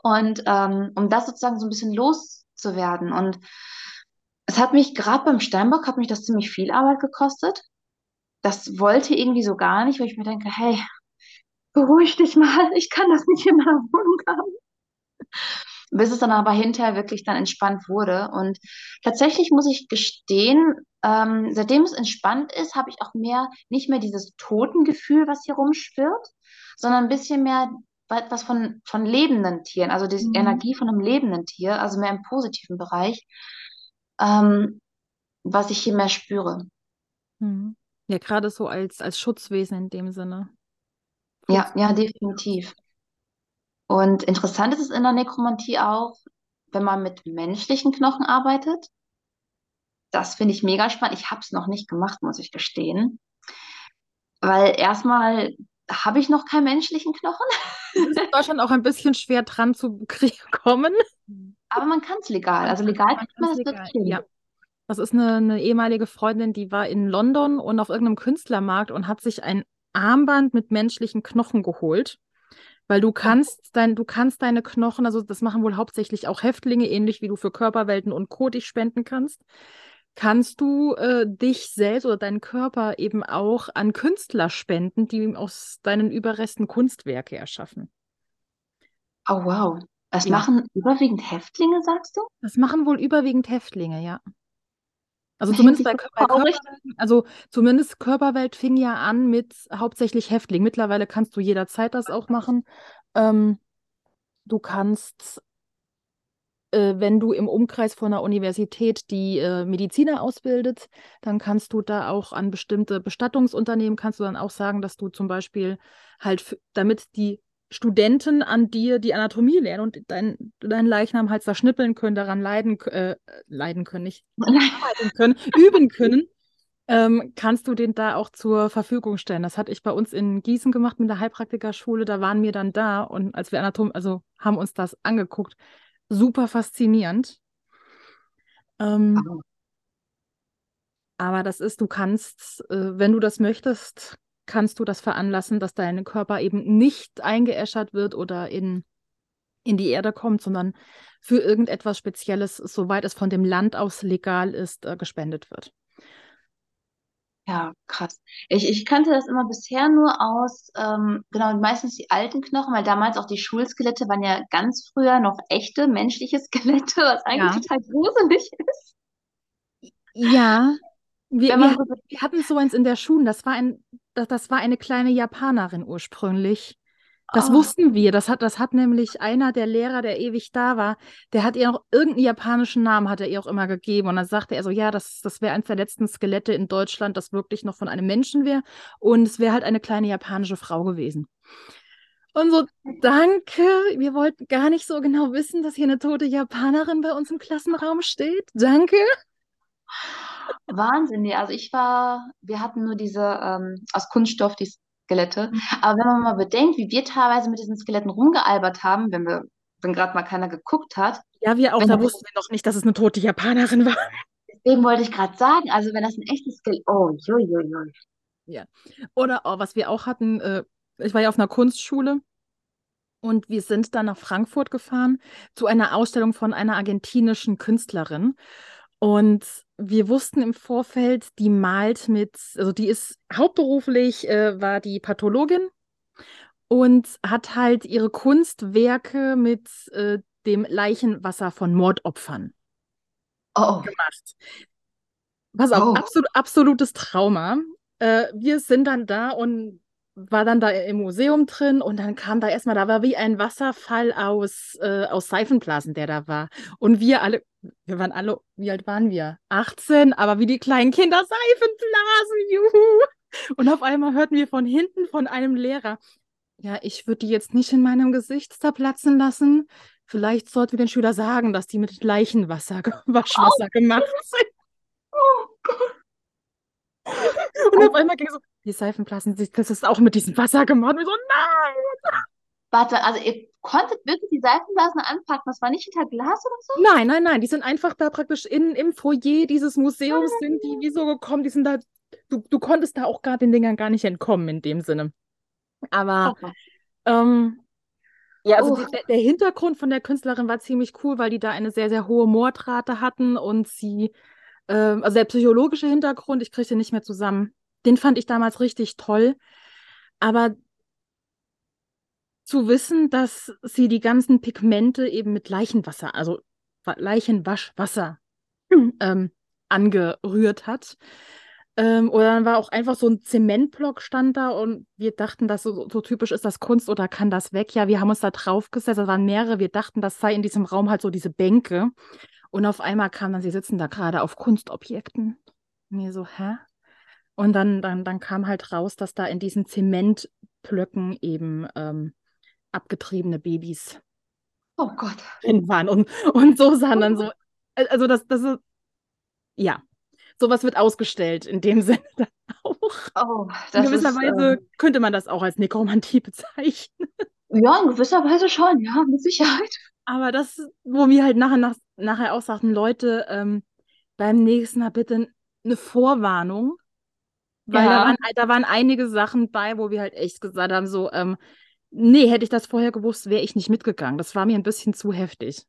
und ähm, um das sozusagen so ein bisschen loszuwerden. Und es hat mich, gerade beim Steinbock, hat mich das ziemlich viel Arbeit gekostet. Das wollte irgendwie so gar nicht, weil ich mir denke, hey, beruhig dich mal, ich kann das nicht in meiner Wohnung haben. Bis es dann aber hinterher wirklich dann entspannt wurde. Und tatsächlich muss ich gestehen, ähm, seitdem es entspannt ist, habe ich auch mehr, nicht mehr dieses Totengefühl, was hier rumschwirrt, sondern ein bisschen mehr was von, von lebenden Tieren, also die Mhm. Energie von einem lebenden Tier, also mehr im positiven Bereich, ähm, was ich hier mehr spüre. Mhm. Ja, gerade so als, als Schutzwesen in dem Sinne. Ja, ja, definitiv. Und interessant ist es in der Nekromantie auch, wenn man mit menschlichen Knochen arbeitet. Das finde ich mega spannend. Ich habe es noch nicht gemacht, muss ich gestehen. Weil erstmal habe ich noch keinen menschlichen Knochen. Es ist in Deutschland auch ein bisschen schwer dran zu *laughs* kommen. Aber man kann es legal. Also legal kriegt man das legal, wirklich ja. Das ist eine, eine ehemalige Freundin, die war in London und auf irgendeinem Künstlermarkt und hat sich ein Armband mit menschlichen Knochen geholt. Weil du kannst dein, du kannst deine Knochen, also das machen wohl hauptsächlich auch Häftlinge, ähnlich wie du für Körperwelten und Co. dich spenden kannst, kannst du äh, dich selbst oder deinen Körper eben auch an Künstler spenden, die aus deinen Überresten Kunstwerke erschaffen. Oh, wow. Das Ja. machen überwiegend Häftlinge, sagst du? Das machen wohl überwiegend Häftlinge, ja. Also Das zumindest bei, bei Körperwelten, also zumindest Körperwelt fing ja an mit hauptsächlich Häftlingen. Mittlerweile kannst du jederzeit das auch machen. Ähm, du kannst, äh, wenn du im Umkreis von einer Universität die äh, Mediziner ausbildet, dann kannst du da auch an bestimmte Bestattungsunternehmen, kannst du dann auch sagen, dass du zum Beispiel halt, damit die Studenten an dir die Anatomie lernen und dein, deinen Leichnam halt zerschnippeln können, daran leiden, äh, leiden können, nicht *laughs* arbeiten können, üben können, ähm, kannst du den da auch zur Verfügung stellen. Das hatte ich bei uns in Gießen gemacht mit der Heilpraktikerschule. Da waren wir dann da und als wir Anatom, also haben uns das angeguckt, super faszinierend. Ähm, aber das ist, du kannst, äh, wenn du das möchtest, kannst du das veranlassen, dass dein Körper eben nicht eingeäschert wird oder in, in die Erde kommt, sondern für irgendetwas Spezielles, soweit es von dem Land aus legal ist, äh, gespendet wird. Ja, krass. Ich, ich kannte das immer bisher nur aus, ähm, genau, meistens die alten Knochen, weil damals auch die Schulskelette waren ja ganz früher noch echte menschliche Skelette, was eigentlich Ja. total gruselig ist. Ja, wir, wir, wir hatten so eins in der Schule. Das war ein, das, das war eine kleine Japanerin ursprünglich. Das oh, wussten wir. Das hat, das hat nämlich einer der Lehrer, der ewig da war, der hat ihr auch irgendeinen japanischen Namen, hat er ihr auch immer gegeben. Und dann sagte er so, ja, das, das wäre eines der letzten Skelette in Deutschland, das wirklich noch von einem Menschen wäre. Und es wäre halt eine kleine japanische Frau gewesen. Und so, danke. Wir wollten gar nicht so genau wissen, dass hier eine tote Japanerin bei uns im Klassenraum steht. Danke. Wahnsinn, nee, also ich war, wir hatten nur diese ähm, aus Kunststoff, die Skelette. Mhm. Aber wenn man mal bedenkt, wie wir teilweise mit diesen Skeletten rumgealbert haben, wenn wir, wenn gerade mal keiner geguckt hat, Ja, wir auch. Da wussten wir noch nicht, dass es eine tote Japanerin war. deswegen wollte ich gerade sagen, also wenn das ein echtes Skelett, oh, jui. Ja. Oder oh, was wir auch hatten, äh, ich war ja auf einer Kunstschule und wir sind dann nach Frankfurt gefahren zu einer Ausstellung von einer argentinischen Künstlerin. Und wir wussten im Vorfeld, die malt mit, also die ist hauptberuflich, äh, war die Pathologin und hat halt ihre Kunstwerke mit äh, dem Leichenwasser von Mordopfern Oh, gemacht. Pass auf, oh, absolut, absolutes Trauma. Äh, wir sind dann da und war dann da im Museum drin und dann kam da erstmal, da war wie ein Wasserfall aus, äh, aus Seifenblasen, der da war. Und wir alle, wir waren alle, wie alt waren wir? 18, aber wie die kleinen Kinder, Seifenblasen, juhu. Und auf einmal hörten wir von hinten von einem Lehrer, ja, ich würde die jetzt nicht in meinem Gesicht zerplatzen lassen. Vielleicht sollten wir den Schüler sagen, dass die mit Leichenwasser, *laughs* Waschwasser gemacht sind. oh Gott. Und auf einmal ging so, die Seifenblasen, das ist auch mit diesem Wasser gemacht. Und wir so, nein! Warte, also ihr konntet wirklich die Seifenblasen anpacken, das war nicht hinter Glas oder so? Nein, nein, nein, die sind einfach da praktisch in, im Foyer dieses Museums, sind die wie so gekommen, die sind da, du, du konntest da auch gerade den Dingern gar nicht entkommen in dem Sinne. Aber Oh, ähm, ja, also oh, der, der Hintergrund von der Künstlerin war ziemlich cool, weil die da eine sehr, sehr hohe Mordrate hatten und sie, ähm, also der psychologische Hintergrund, ich kriege den nicht mehr zusammen, den fand ich damals richtig toll. Aber zu wissen, dass sie die ganzen Pigmente eben mit Leichenwasser, also Wa- Leichenwaschwasser, ähm, angerührt hat. Ähm, oder dann war auch einfach so ein Zementblock stand da und wir dachten, dass so, so typisch ist das Kunst oder kann das weg? Ja, wir haben uns da draufgesetzt, da waren mehrere, wir dachten, das sei in diesem Raum halt so diese Bänke. Und auf einmal kam dann, sie sitzen da gerade auf Kunstobjekten. Mir so, hä? Und dann, dann, dann kam halt raus, dass da in diesen Zementblöcken eben ähm, abgetriebene Babys oh Gott. drin waren. Und, und so sahen dann so, also das, das ist, ja, sowas wird ausgestellt in dem *laughs* Sinne dann auch. Oh, In gewisser ist, Weise ähm, könnte man das auch als Nekromantie *laughs* bezeichnen. ja, in gewisser Weise schon, ja, mit Sicherheit. Aber das, wo wir halt nachher, nach, nachher auch sagten, Leute, ähm, beim nächsten Mal bitte eine Vorwarnung, weil da Ja, waren, da waren einige Sachen bei, wo wir halt echt gesagt haben, so, ähm, nee, hätte ich das vorher gewusst, wäre ich nicht mitgegangen. Das war mir ein bisschen zu heftig.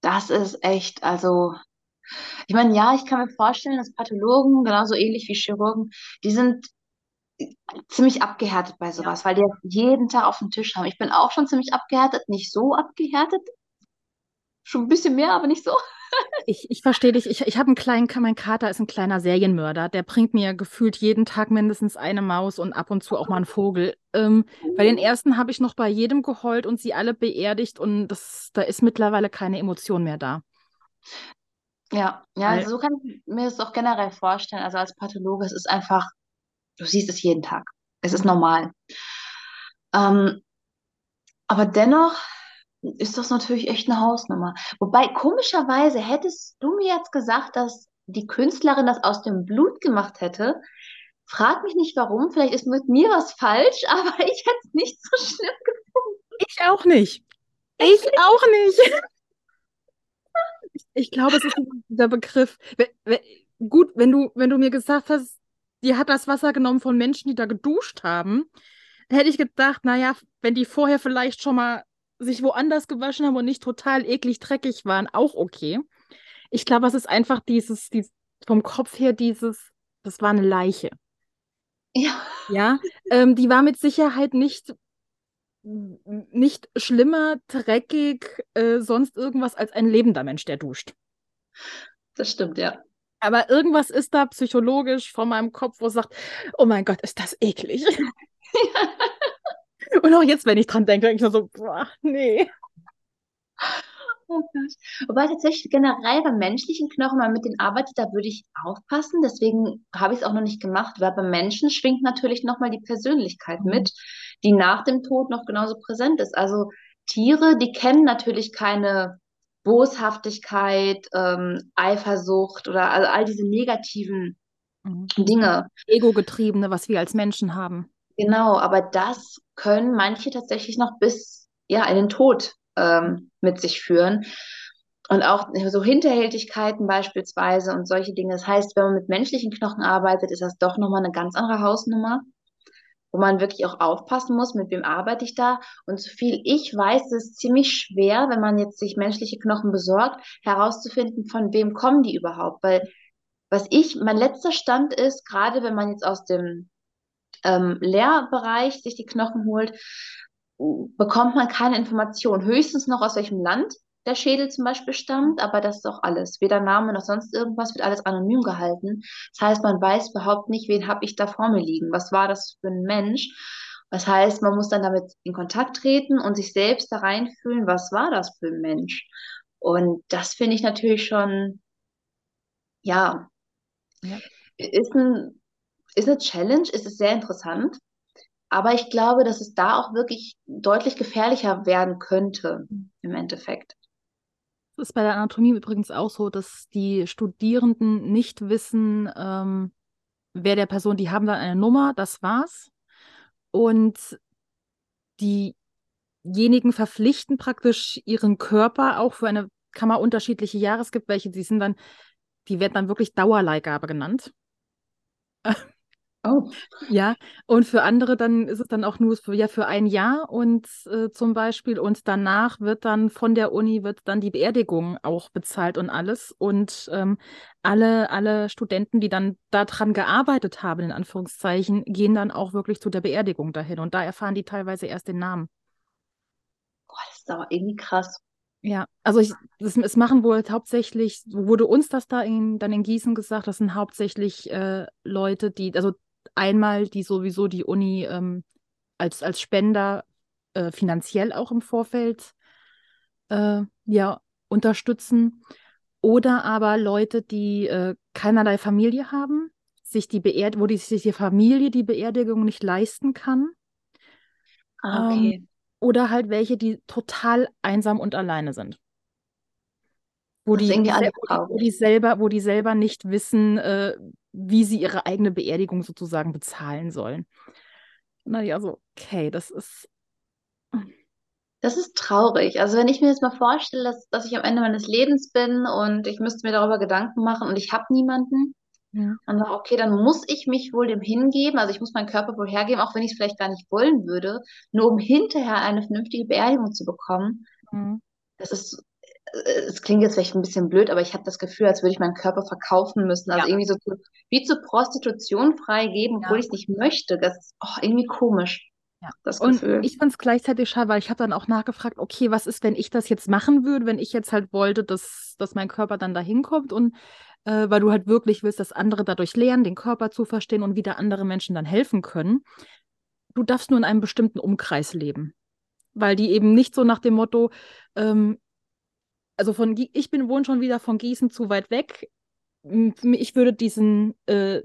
das ist echt, also, ich meine, ja, ich kann mir vorstellen, dass Pathologen, genauso ähnlich wie Chirurgen, die sind ziemlich abgehärtet bei Ja. sowas, weil die das jeden Tag auf dem Tisch haben. Ich bin auch schon ziemlich abgehärtet, nicht so abgehärtet, schon ein bisschen mehr, aber nicht so. Ich, ich verstehe dich. Ich, ich habe einen kleinen, mein Kater ist ein kleiner Serienmörder. Der bringt mir gefühlt jeden Tag mindestens eine Maus und ab und zu auch mal einen Vogel. Ähm, bei den ersten habe ich noch bei jedem geheult und sie alle beerdigt und das, da ist mittlerweile keine Emotion mehr da. Ja, ja, also so kann ich mir das auch generell vorstellen. Also als Pathologe, es ist einfach, du siehst es jeden Tag. Es ist normal. Ähm, aber dennoch ist das natürlich echt eine Hausnummer. Wobei, komischerweise hättest du mir jetzt gesagt, dass die Künstlerin das aus dem Blut gemacht hätte. Frag mich nicht warum, vielleicht ist mit mir was falsch, *laughs* aber ich hätte es nicht so schlimm gefunden. ich auch nicht. Ich auch nicht. Ich, glaube, es ist dieser Begriff. Gut, wenn du, wenn du mir gesagt hast, die hat das Wasser genommen von Menschen, die da geduscht haben, hätte ich gedacht, naja, wenn die vorher vielleicht schon mal sich woanders gewaschen haben und nicht total eklig dreckig waren, auch okay. Ich glaube, es ist einfach dieses, dieses vom Kopf her dieses, das war eine Leiche. Ja. Ja, ähm, die war mit Sicherheit nicht, nicht schlimmer, dreckig, äh, sonst irgendwas als ein lebender Mensch, der duscht. Das stimmt, ja. Aber irgendwas ist da psychologisch vor meinem Kopf, wo es sagt, oh mein Gott, ist das eklig. *laughs* Und auch jetzt, wenn ich dran denke, denke ich nur so, boah, nee. Oh Gott. Wobei tatsächlich generell beim menschlichen Knochen man mit denen arbeitet, da würde ich aufpassen. Deswegen habe ich es auch noch nicht gemacht, weil beim Menschen schwingt natürlich nochmal die Persönlichkeit Mhm. mit, die nach dem Tod noch genauso präsent ist. Also Tiere, die kennen natürlich keine Boshaftigkeit, ähm, Eifersucht oder also all diese negativen Mhm. Dinge. Ego-getriebene, was wir als Menschen haben. Genau, aber das können manche tatsächlich noch bis ja in den Tod ähm, mit sich führen. Und auch so Hinterhältigkeiten beispielsweise und solche Dinge. Das heißt, wenn man mit menschlichen Knochen arbeitet, ist das doch nochmal eine ganz andere Hausnummer, wo man wirklich auch aufpassen muss, mit wem arbeite ich da. Und so viel ich weiß, ist es ziemlich schwer, wenn man jetzt sich menschliche Knochen besorgt, herauszufinden, von wem kommen die überhaupt. Weil was ich, mein letzter Stand ist, gerade wenn man jetzt aus dem ähm, Lehrbereich sich die Knochen holt, bekommt man keine Information. Höchstens noch aus welchem Land der Schädel zum Beispiel stammt, aber das ist auch alles. Weder Name noch sonst irgendwas wird alles anonym gehalten. Das heißt, man weiß überhaupt nicht, wen habe ich da vor mir liegen. Was war das für ein Mensch? Das heißt, man muss dann damit in Kontakt treten und sich selbst da reinfühlen, was war das für ein Mensch? Und das finde ich natürlich schon, ja, Ja. ist ein, ist eine Challenge, ist es sehr interessant. Aber ich glaube, dass es da auch wirklich deutlich gefährlicher werden könnte im Endeffekt. Das ist bei der Anatomie übrigens auch so, dass die Studierenden nicht wissen, ähm, wer der Person, die haben dann eine Nummer, das war's. Und diejenigen verpflichten praktisch ihren Körper auch für eine Kammer unterschiedliche Jahre. Es gibt welche, die sind dann, die werden dann wirklich Dauerleihgabe genannt. Oh, Ja, und für andere dann ist es dann auch nur für, ja, für ein Jahr und äh, zum Beispiel und danach wird dann von der Uni wird dann die Beerdigung auch bezahlt und alles und ähm, alle, alle Studenten, die dann daran gearbeitet haben, in Anführungszeichen, gehen dann auch wirklich zu der Beerdigung dahin und da erfahren die teilweise erst den Namen. boah, das ist aber irgendwie krass. Ja, also ich, das, es machen wohl hauptsächlich, wurde uns das da in, dann in Gießen gesagt, das sind hauptsächlich äh, Leute, die, also einmal, die sowieso die Uni ähm, als, als Spender äh, finanziell auch im Vorfeld äh, ja, unterstützen. Oder aber Leute, die äh, keinerlei Familie haben, sich die Beerd wo die, sich die Familie die Beerdigung nicht leisten kann. Ah, Ähm, okay. oder halt welche, die total einsam und alleine sind. Wo die, wo die, wo die selber, wo die selber nicht wissen, äh, wie sie ihre eigene Beerdigung sozusagen bezahlen sollen. Na ja, so, okay, das ist. Das ist traurig. Also wenn ich mir jetzt mal vorstelle, dass, dass ich am Ende meines Lebens bin und ich müsste mir darüber Gedanken machen und ich habe niemanden Hm, und sage, okay, dann muss ich mich wohl dem hingeben, also ich muss meinen Körper wohl hergeben, auch wenn ich es vielleicht gar nicht wollen würde, nur um hinterher eine vernünftige Beerdigung zu bekommen. hm. Das ist, es klingt jetzt vielleicht ein bisschen blöd, aber ich habe das Gefühl, als würde ich meinen Körper verkaufen müssen. Also Ja. irgendwie so zu, wie zur Prostitution freigeben, obwohl Ja. ich es nicht möchte. Das ist oh, irgendwie komisch, Ja. das Und ich fand es gleichzeitig schade, weil ich habe dann auch nachgefragt, okay, was ist, wenn ich das jetzt machen würde, wenn ich jetzt halt wollte, dass, dass mein Körper dann dahin kommt und äh, weil du halt wirklich willst, dass andere dadurch lernen, den Körper zu verstehen und wieder andere Menschen dann helfen können. Du darfst nur in einem bestimmten Umkreis leben. Weil die eben nicht so nach dem Motto, ähm, also von ich bin wohne schon wieder von Gießen zu weit weg. Ich würde diesen, äh,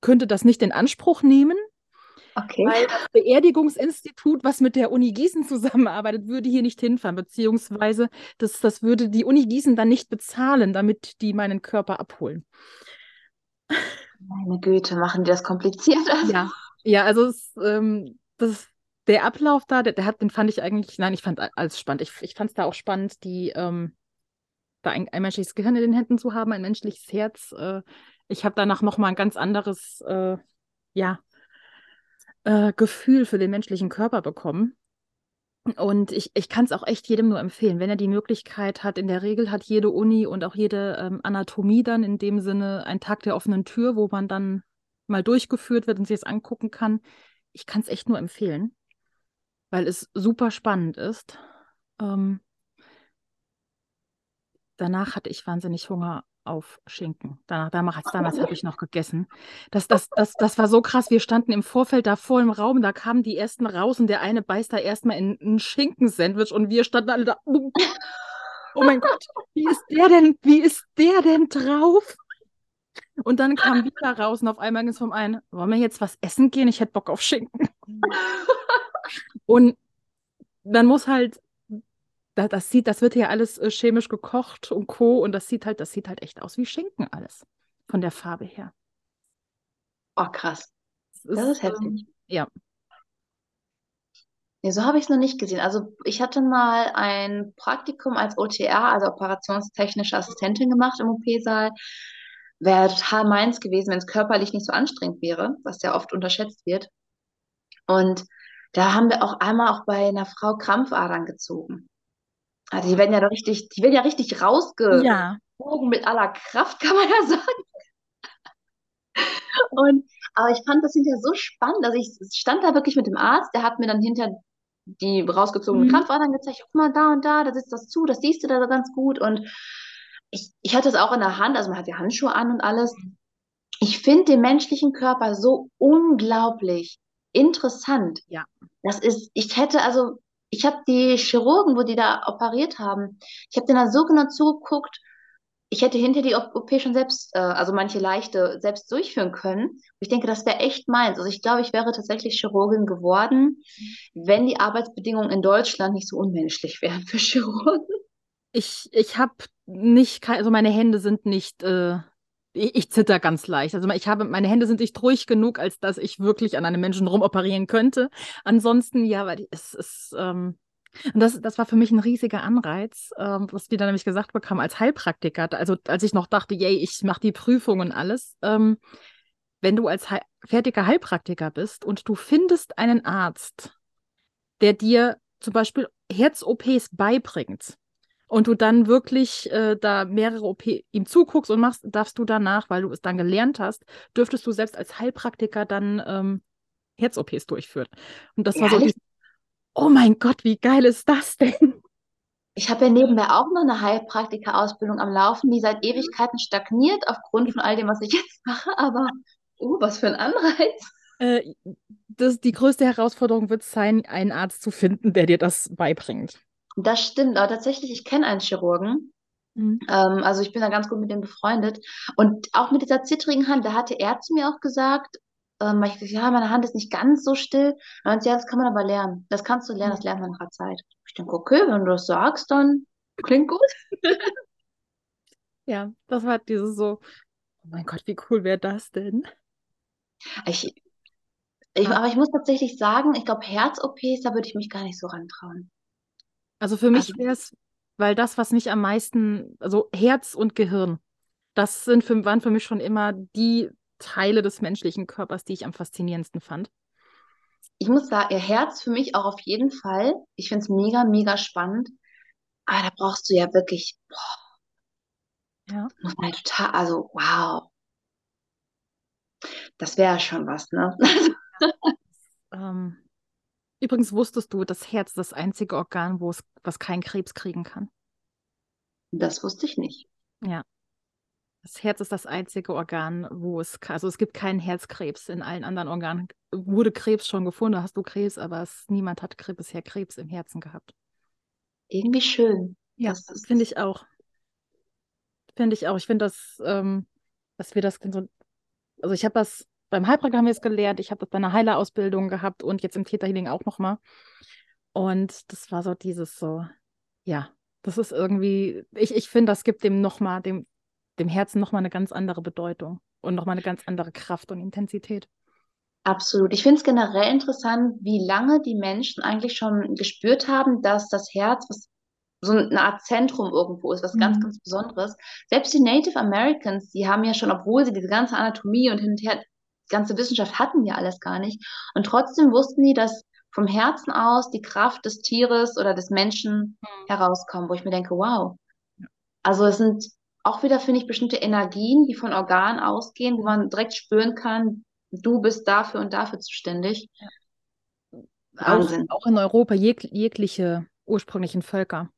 könnte das nicht in Anspruch nehmen, Okay. weil das Beerdigungsinstitut, was mit der Uni Gießen zusammenarbeitet, würde hier nicht hinfahren, beziehungsweise das, das würde die Uni Gießen dann nicht bezahlen, damit die meinen Körper abholen. Meine Güte, machen die das kompliziert? Also, Ja, ja, also es, ähm, das, der Ablauf da, der, der hat, den fand ich eigentlich, nein, ich fand alles spannend. Ich, ich fand es da auch spannend, die, ähm, da ein, ein menschliches Gehirn in den Händen zu haben, ein menschliches Herz. Äh, ich habe danach nochmal ein ganz anderes, äh, ja, äh, Gefühl für den menschlichen Körper bekommen. Und ich, ich kann es auch echt jedem nur empfehlen, wenn er die Möglichkeit hat. In der Regel hat jede Uni und auch jede ähm, Anatomie dann in dem Sinne einen Tag der offenen Tür, wo man dann mal durchgeführt wird und sich das angucken kann. Ich kann es echt nur empfehlen, weil es super spannend ist. Ähm, danach hatte ich wahnsinnig Hunger auf Schinken. Danach, damals, damals habe ich noch gegessen. Das, das, das, das war so krass. Wir standen im Vorfeld da vor im Raum, da kamen die ersten raus und der eine beißt da erstmal in ein Schinkensandwich und wir standen alle da. Oh, mein Gott, wie ist der denn, wie ist der denn drauf? Und dann kam wieder raus und auf einmal ging es vom einen, wollen wir jetzt was essen gehen? Ich hätte Bock auf Schinken. Und dann muss halt das, das sieht, das wird ja alles äh, chemisch gekocht und Co. Und das sieht halt, das sieht halt echt aus wie Schinken alles. Von der Farbe her. Oh, krass. Das ist, das ist heftig. Ähm, ja. Nee, so habe ich es noch nicht gesehen. Also ich hatte mal ein Praktikum als OTR, also operationstechnische Assistentin gemacht im OP-Saal. Wäre total meins gewesen, wenn es körperlich nicht so anstrengend wäre, was ja oft unterschätzt wird. Und da haben wir auch einmal auch bei einer Frau Krampfadern gezogen. Also die werden ja richtig, die werden ja richtig rausgezogen ja. mit aller Kraft, kann man ja *laughs* sagen. Und, aber ich fand das hinterher so spannend. Also ich stand da wirklich mit dem Arzt, der hat mir dann hinter die rausgezogenen mhm. Krampfadern gezeigt, guck mal da und da, da sitzt das zu, das siehst du da ganz gut. Und ich, ich hatte es auch in der Hand, also man hat ja Handschuhe an und alles. Ich finde den menschlichen Körper so unglaublich interessant. Ja. Das ist, ich hätte also ich habe die Chirurgen, wo die da operiert haben, ich habe denen da so genau zugeguckt, ich hätte hinter die OP schon selbst, äh, also manche leichte, selbst durchführen können. Ich denke, das wäre echt meins. Also ich glaube, ich wäre tatsächlich Chirurgin geworden, wenn die Arbeitsbedingungen in Deutschland nicht so unmenschlich wären für Chirurgen. Ich, ich habe nicht, also meine Hände sind nicht äh, ich, ich zitter ganz leicht. Also ich habe, meine Hände sind nicht ruhig genug, als dass ich wirklich an einem Menschen rumoperieren könnte. Ansonsten, ja, weil es ist, ähm, und das, das war für mich ein riesiger Anreiz, ähm, was wir dann nämlich gesagt bekommen als Heilpraktiker. Also als ich noch dachte, yay, ich mache die Prüfung und alles. Ähm, wenn du als Heil fertiger Heilpraktiker bist und du findest einen Arzt, der dir zum Beispiel Herz-OPs beibringt, und du dann wirklich äh, da mehrere OP ihm zuguckst und machst, darfst du danach, weil du es dann gelernt hast, dürftest du selbst als Heilpraktiker dann ähm, Herz-OPs durchführen. Und das Ehrlich? war so, dieses, oh mein Gott, wie geil ist das denn? Ich habe ja nebenbei auch noch eine Heilpraktiker-Ausbildung am Laufen, die seit Ewigkeiten stagniert aufgrund von all dem, was ich jetzt mache. Aber, uh, was für ein Anreiz. Äh, das, die größte Herausforderung wird sein, einen Arzt zu finden, der dir das beibringt. Das stimmt, aber tatsächlich, ich kenne einen Chirurgen. Mhm. Ähm, also ich bin da ganz gut mit dem befreundet. Und auch mit dieser zittrigen Hand, da hatte er zu mir auch gesagt, ähm, ich gesagt, ja, meine Hand ist nicht ganz so still. Und ja, das kann man aber lernen. Das kannst du lernen, das lernt man nach der Zeit. Ich denke, okay, wenn du das sagst, dann klingt gut. *laughs* ja, das war dieses so, oh mein Gott, wie cool wäre das denn? Ich, ich, aber ich muss tatsächlich sagen, ich glaube, Herz-OPs, da würde ich mich gar nicht so rantrauen. Also für mich also, wäre es, weil das, was mich am meisten, also Herz und Gehirn, das sind für, waren für mich schon immer die Teile des menschlichen Körpers, die ich am faszinierendsten fand. Ich muss sagen, ihr Herz für mich auch auf jeden Fall. Ich finde es mega, mega spannend. Aber da brauchst du ja wirklich, boah, ja. muss man total, also wow. Das wäre schon was, ne? *laughs* ähm, Übrigens wusstest du, das Herz ist das einzige Organ, wo es, was keinen Krebs kriegen kann. Das wusste ich nicht. Ja. Das Herz ist das einzige Organ, wo es, also es gibt keinen Herzkrebs. In allen anderen Organen wurde Krebs schon gefunden, da hast du Krebs, aber es, niemand hat bisher Krebs im Herzen gehabt. Irgendwie schön. Ja, das finde ich auch. Finde ich auch. Ich finde das, ähm, dass wir das so, also ich habe das beim Heilpraktiker haben wir es gelernt, ich habe das bei einer Heilerausbildung gehabt und jetzt im Täterhealing auch nochmal. Und das war so dieses so, ja, das ist irgendwie, ich, ich finde, das gibt dem nochmal, dem, dem Herzen nochmal eine ganz andere Bedeutung und nochmal eine ganz andere Kraft und Intensität. Absolut. Ich finde es generell interessant, wie lange die Menschen eigentlich schon gespürt haben, dass das Herz was so eine Art Zentrum irgendwo ist, was mhm. ganz, ganz Besonderes. Selbst die Native Americans, die haben ja schon, obwohl sie diese ganze Anatomie und hin und her ganze Wissenschaft hatten ja alles gar nicht. Und trotzdem wussten die, dass vom Herzen aus die Kraft des Tieres oder des Menschen mhm. herauskommen, wo ich mir denke, wow. Also es sind auch wieder, finde ich, bestimmte Energien, die von Organen ausgehen, wo man direkt spüren kann, du bist dafür und dafür zuständig. Ja. Wahnsinn. Auch, auch in Europa jeg jegliche ursprünglichen Völker.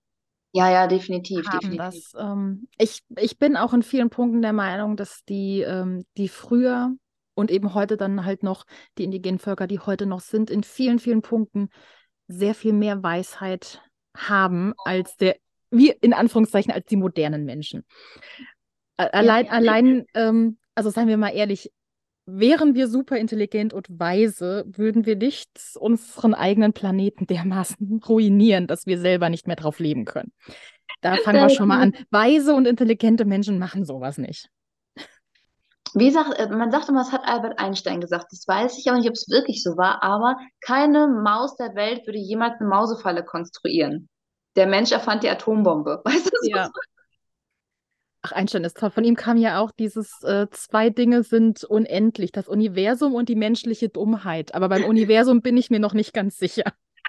Ja, ja, definitiv, definitiv. Das. Ähm, ich, ich bin auch in vielen Punkten der Meinung, dass die, ähm, die früher und eben heute dann halt noch die indigenen Völker, die heute noch sind, in vielen, vielen Punkten sehr viel mehr Weisheit haben als der, wie in Anführungszeichen, als die modernen Menschen. Allein, ja. allein, ähm, also seien wir mal ehrlich, wären wir super intelligent und weise, würden wir nicht unseren eigenen Planeten dermaßen *laughs* ruinieren, dass wir selber nicht mehr drauf leben können. Da fangen wir schon mal an. Weise und intelligente Menschen machen sowas nicht. Wie sagt, äh, man sagt immer, es hat Albert Einstein gesagt. Das weiß ich aber nicht, ob es wirklich so war, aber keine Maus der Welt würde jemals eine Mausefalle konstruieren. Der Mensch erfand die Atombombe. *laughs* Weißt du, ja. So? Ach, Einstein ist toll. Von ihm kam ja auch dieses äh, zwei Dinge sind unendlich, das Universum und die menschliche Dummheit. Aber beim Universum bin ich mir noch nicht ganz sicher.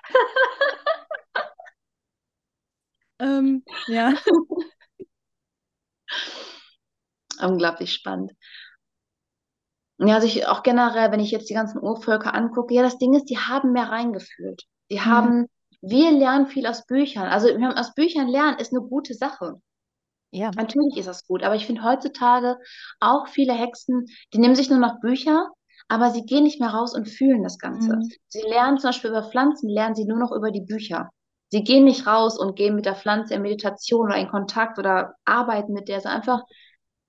*laughs* ähm, ja. *laughs* Unglaublich spannend. Ja, also ich auch generell, wenn ich jetzt die ganzen Urvölker angucke, ja, das Ding ist, die haben mehr reingefühlt. Die mhm. haben, wir lernen viel aus Büchern. Also wir haben aus Büchern lernen ist eine gute Sache. Ja. Natürlich ist das gut, aber ich finde heutzutage auch viele Hexen, die nehmen sich nur noch Bücher, aber sie gehen nicht mehr raus und fühlen das Ganze. Mhm. Sie lernen zum Beispiel über Pflanzen, lernen sie nur noch über die Bücher. Sie gehen nicht raus und gehen mit der Pflanze in Meditation oder in Kontakt oder arbeiten mit der. Sie einfach,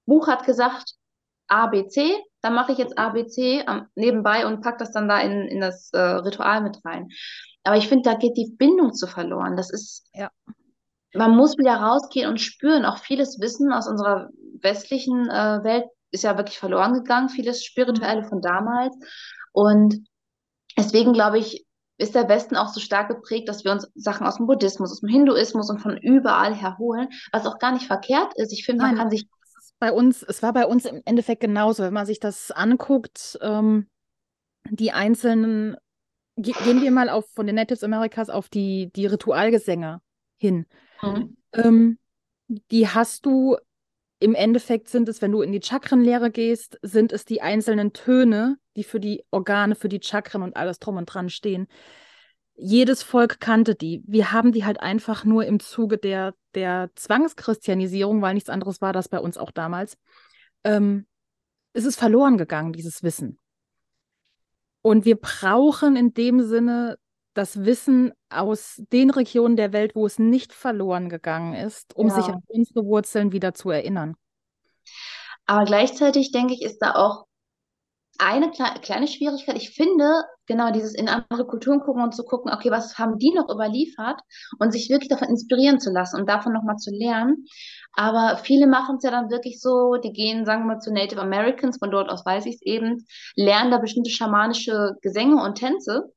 Buch hat gesagt, A, B, C, dann mache ich jetzt A, B, C am, nebenbei und packe das dann da in, in das äh, Ritual mit rein. Aber ich finde, da geht die Bindung zu verloren. Das ist, ja man muss wieder rausgehen und spüren. Auch vieles Wissen aus unserer westlichen äh, Welt ist ja wirklich verloren gegangen, vieles Spirituelle von damals. Und deswegen glaube ich, ist der Westen auch so stark geprägt, dass wir uns Sachen aus dem Buddhismus, aus dem Hinduismus und von überall her holen, was auch gar nicht verkehrt ist. Ich finde, man kann sich. Bei uns, es war bei uns im Endeffekt genauso, wenn man sich das anguckt, ähm, die einzelnen, gehen wir mal auf von den Natives Americas auf die, die Ritualgesänge hin. Mhm. Ähm, die hast du im Endeffekt sind es, wenn du in die Chakrenlehre gehst, sind es die einzelnen Töne, die für die Organe, für die Chakren und alles drum und dran stehen. Jedes Volk kannte die. Wir haben die halt einfach nur im Zuge der, der Zwangschristianisierung, weil nichts anderes war das bei uns auch damals. Ähm, es ist verloren gegangen, dieses Wissen. Und wir brauchen in dem Sinne das Wissen aus den Regionen der Welt, wo es nicht verloren gegangen ist, um ja. sich an unsere Wurzeln wieder zu erinnern. Aber gleichzeitig denke ich, ist da auch eine kle kleine Schwierigkeit. Ich finde, genau dieses in andere Kulturen gucken und zu gucken, okay, was haben die noch überliefert und sich wirklich davon inspirieren zu lassen und davon nochmal zu lernen. Aber viele machen es ja dann wirklich so, die gehen, sagen wir mal, zu Native Americans, von dort aus weiß ich es eben, lernen da bestimmte schamanische Gesänge und Tänze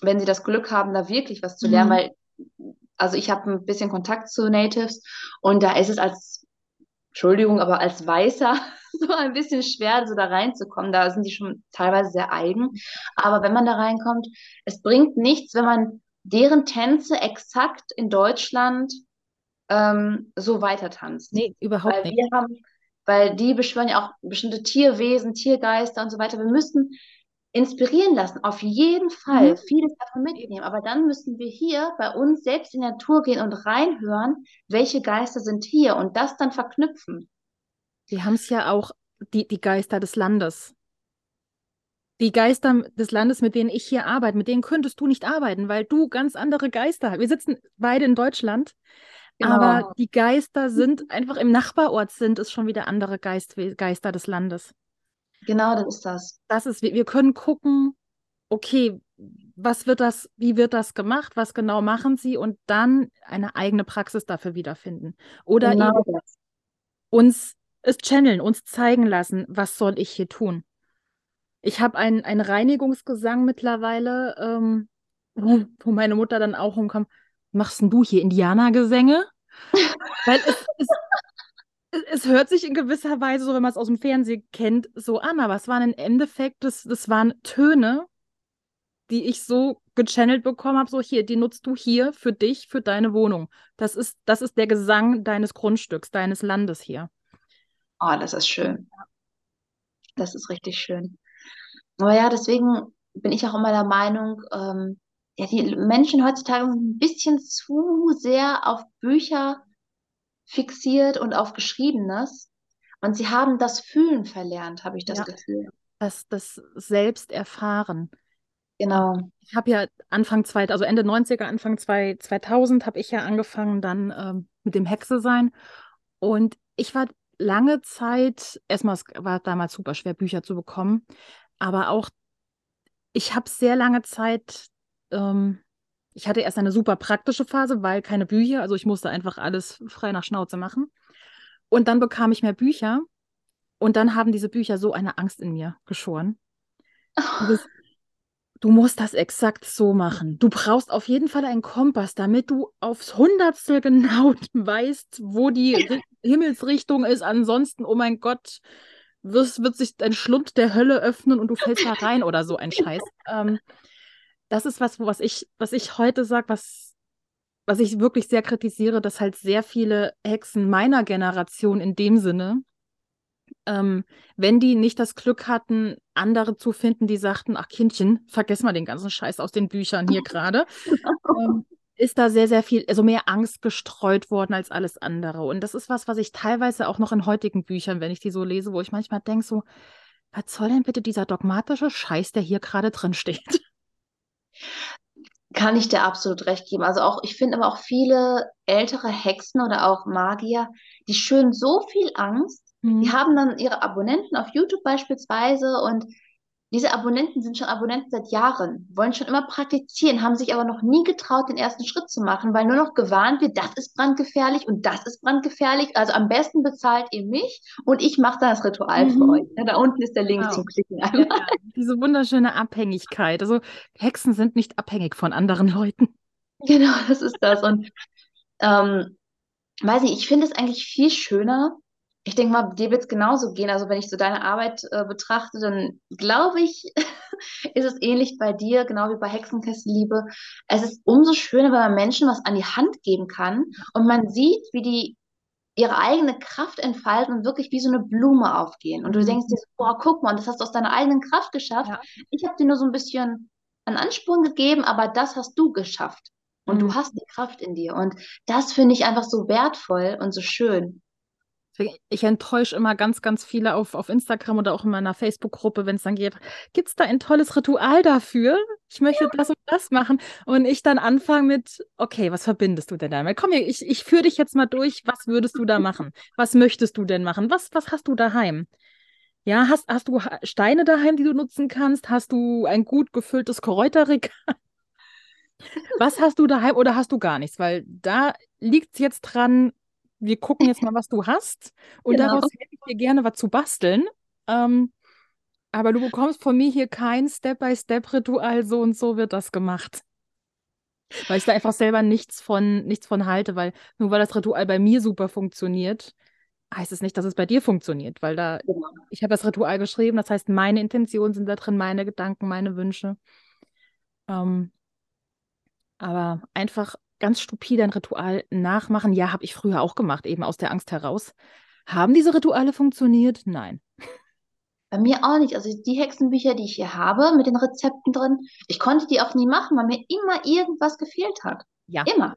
wenn sie das Glück haben, da wirklich was zu lernen, mhm. weil, also ich habe ein bisschen Kontakt zu Natives und da ist es als, Entschuldigung, aber als Weißer *laughs* so ein bisschen schwer, so da reinzukommen. Da sind die schon teilweise sehr eigen. Aber wenn man da reinkommt, es bringt nichts, wenn man deren Tänze exakt in Deutschland ähm, so weiter tanzt. Nee, überhaupt weil nicht. Haben, weil die beschwören ja auch bestimmte Tierwesen, Tiergeister und so weiter. Wir müssten inspirieren lassen, auf jeden Fall, mhm. vieles davon mitnehmen. Aber dann müssen wir hier bei uns selbst in die Natur gehen und reinhören, welche Geister sind hier und das dann verknüpfen. Wir haben es ja auch, die, die Geister des Landes. Die Geister des Landes, mit denen ich hier arbeite, mit denen könntest du nicht arbeiten, weil du ganz andere Geister hast. Wir sitzen beide in Deutschland, genau. aber die Geister sind einfach im Nachbarort sind es schon wieder andere Geist, Geister des Landes. Genau, das ist das. Das ist, wir können gucken, okay, was wird das, wie wird das gemacht, was genau machen sie und dann eine eigene Praxis dafür wiederfinden. Oder genau uns es channeln, uns zeigen lassen, was soll ich hier tun. Ich habe einen, einen Reinigungsgesang mittlerweile, ähm, wo, wo meine Mutter dann auch umkam, machst denn du hier Indianergesänge? *laughs* Weil es, es, es hört sich in gewisser Weise, so wenn man es aus dem Fernsehen kennt, so an, aber es waren im Endeffekt, das, das waren Töne, die ich so gechannelt bekommen habe, so hier, die nutzt du hier für dich, für deine Wohnung. Das ist, das ist der Gesang deines Grundstücks, deines Landes hier. Oh, das ist schön. Das ist richtig schön. Aber ja, deswegen bin ich auch immer der Meinung, ähm, ja, die Menschen heutzutage sind ein bisschen zu sehr auf Bücher fixiert und auf Geschriebenes. Und sie haben das Fühlen verlernt, habe ich das Ja. Gefühl. Das, das selbst erfahren. Genau. Ich habe ja Anfang zwei, also Ende 90er, Anfang zwei, 2000 habe ich ja angefangen dann ähm, mit dem Hexe sein. Und ich war lange Zeit, erstmal es war damals super schwer, Bücher zu bekommen, aber auch ich habe sehr lange Zeit, ähm, ich hatte erst eine super praktische Phase, weil keine Bücher, also ich musste einfach alles frei nach Schnauze machen. Und dann bekam ich mehr Bücher und dann haben diese Bücher so eine Angst in mir geschoren. Dieses, *laughs* du musst das exakt so machen. Du brauchst auf jeden Fall einen Kompass, damit du aufs Hundertstel genau *laughs* weißt, wo die Himmelsrichtung ist. Ansonsten, oh mein Gott, wirst, wird sich ein Schlund der Hölle öffnen und du fällst da rein oder so ein *laughs* Scheiß. Ähm, das ist was, was ich, was ich heute sage, was, was ich wirklich sehr kritisiere, dass halt sehr viele Hexen meiner Generation in dem Sinne ähm, wenn die nicht das Glück hatten, andere zu finden, die sagten, ach Kindchen, vergiss mal den ganzen Scheiß aus den Büchern hier *laughs* gerade, ähm, ist da sehr, sehr viel, also mehr Angst gestreut worden als alles andere. Und das ist was, was ich teilweise auch noch in heutigen Büchern, wenn ich die so lese, wo ich manchmal denke, so, was soll denn bitte dieser dogmatische Scheiß, der hier gerade drin steht? *laughs* Kann ich dir absolut recht geben. Also auch, ich finde aber auch viele ältere Hexen oder auch Magier, die schüren so viel Angst. Die Mhm. haben dann ihre Abonnenten auf YouTube beispielsweise und diese Abonnenten sind schon Abonnenten seit Jahren, wollen schon immer praktizieren, haben sich aber noch nie getraut, den ersten Schritt zu machen, weil nur noch gewarnt wird, das ist brandgefährlich und das ist brandgefährlich. Also am besten bezahlt ihr mich und ich mache dann das Ritual für Mhm. euch. Ja, da unten ist der Link Genau. zum Klicken ja, diese wunderschöne Abhängigkeit. Also Hexen sind nicht abhängig von anderen Leuten. *laughs* Genau, das ist das. Und ähm, weiß nicht, ich finde es eigentlich viel schöner. Ich denke mal, dir wird es genauso gehen. Also wenn ich so deine Arbeit äh, betrachte, dann glaube ich, *laughs* ist es ähnlich bei dir, genau wie bei Hexenkesselliebe. Es ist umso schöner, wenn man Menschen was an die Hand geben kann und man sieht, wie die ihre eigene Kraft entfalten und wirklich wie so eine Blume aufgehen. Und du Mhm. denkst dir, so, boah, guck mal, das hast du aus deiner eigenen Kraft geschafft. Ja. Ich habe dir nur so ein bisschen einen Ansporn gegeben, aber das hast du geschafft. Und Mhm. du hast die Kraft in dir. Und das finde ich einfach so wertvoll und so schön. Ich enttäusche immer ganz, ganz viele auf, auf Instagram oder auch in meiner Facebook-Gruppe, wenn es dann geht, gibt es da ein tolles Ritual dafür? Ich möchte das und das machen. Und ich dann anfange mit, okay, was verbindest du denn damit? Komm hier, ich, ich führe dich jetzt mal durch. Was würdest du da *laughs* machen? Was möchtest du denn machen? Was, was hast du daheim? Ja, hast, hast du Steine daheim, die du nutzen kannst? Hast du ein gut gefülltes Kräuterregal? *laughs* Was hast du daheim oder hast du gar nichts? Weil da liegt es jetzt dran, wir gucken jetzt mal, was du hast. Und Genau. daraus hätte ich dir gerne was zu basteln. Ähm, aber du bekommst von mir hier kein Step-by-Step-Ritual, so und so wird das gemacht. Weil ich da einfach selber nichts von, nichts von halte, weil nur weil das Ritual bei mir super funktioniert, heißt es nicht, dass es bei dir funktioniert, weil da, Genau. ich habe das Ritual geschrieben, das heißt, meine Intentionen sind da drin, meine Gedanken, meine Wünsche. Ähm, aber einfach ganz stupide ein Ritual nachmachen, ja, habe ich früher auch gemacht, eben aus der Angst heraus. Haben diese Rituale funktioniert? Nein. Bei mir auch nicht. Also die Hexenbücher, die ich hier habe, mit den Rezepten drin, ich konnte die auch nie machen, weil mir immer irgendwas gefehlt hat. Ja. Immer.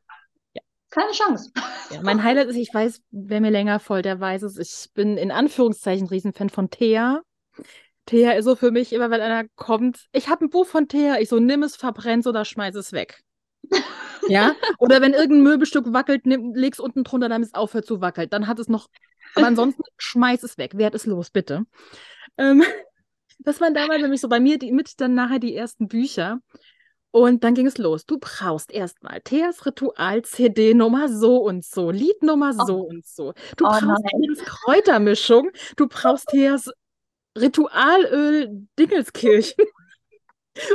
Ja. Keine Chance. Ja, mein Highlight ist, ich weiß, wer mir länger folgt, der weiß es. Ich bin in Anführungszeichen Riesenfan von Thea. Thea ist so für mich immer, wenn einer kommt, ich habe ein Buch von Thea, ich so, nimm es, verbrenn's oder schmeiß es weg. Ja? Oder wenn irgendein Möbelstück wackelt, nimm, leg's unten drunter, damit es aufhört zu wackeln. Dann hat es noch. Aber ansonsten schmeiß es weg. Werd es los, bitte. Ähm, *laughs* das waren damals nämlich so bei mir die, mit dann nachher die ersten Bücher. Und dann ging es los. Du brauchst erstmal Theas Ritual CD Nummer so und so, Lied Nummer so und so. Du Oh brauchst. Theas Kräutermischung, du brauchst Theas Ritualöl Dingelskirchen. *laughs*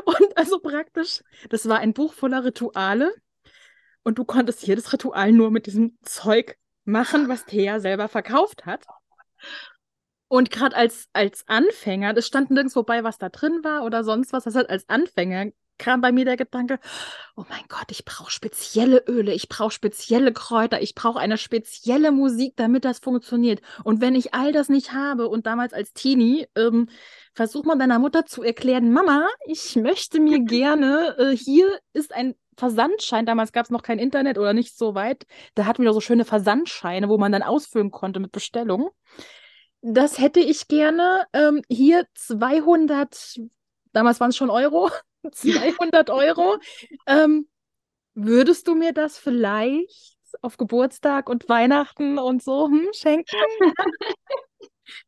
Und also praktisch, das war ein Buch voller Rituale. Und du konntest jedes Ritual nur mit diesem Zeug machen, was Thea selber verkauft hat. Und gerade als, als Anfänger, das stand nirgendwo bei, was da drin war oder sonst was, das hat als Anfänger kam bei mir der Gedanke, oh mein Gott, ich brauche spezielle Öle, ich brauche spezielle Kräuter, ich brauche eine spezielle Musik, damit das funktioniert. Und wenn ich all das nicht habe und damals als Teenie, ähm, versuch mal deiner Mutter zu erklären, Mama, ich möchte mir *laughs* gerne, äh, hier ist ein Versandschein, damals gab es noch kein Internet oder nicht so weit, da hatten wir so schöne Versandscheine, wo man dann ausfüllen konnte mit Bestellungen. Das hätte ich gerne. Ähm, hier 200, damals waren es schon Euro, 200 Euro. Ähm, würdest du mir das vielleicht auf Geburtstag und Weihnachten und so hm, schenken? *laughs*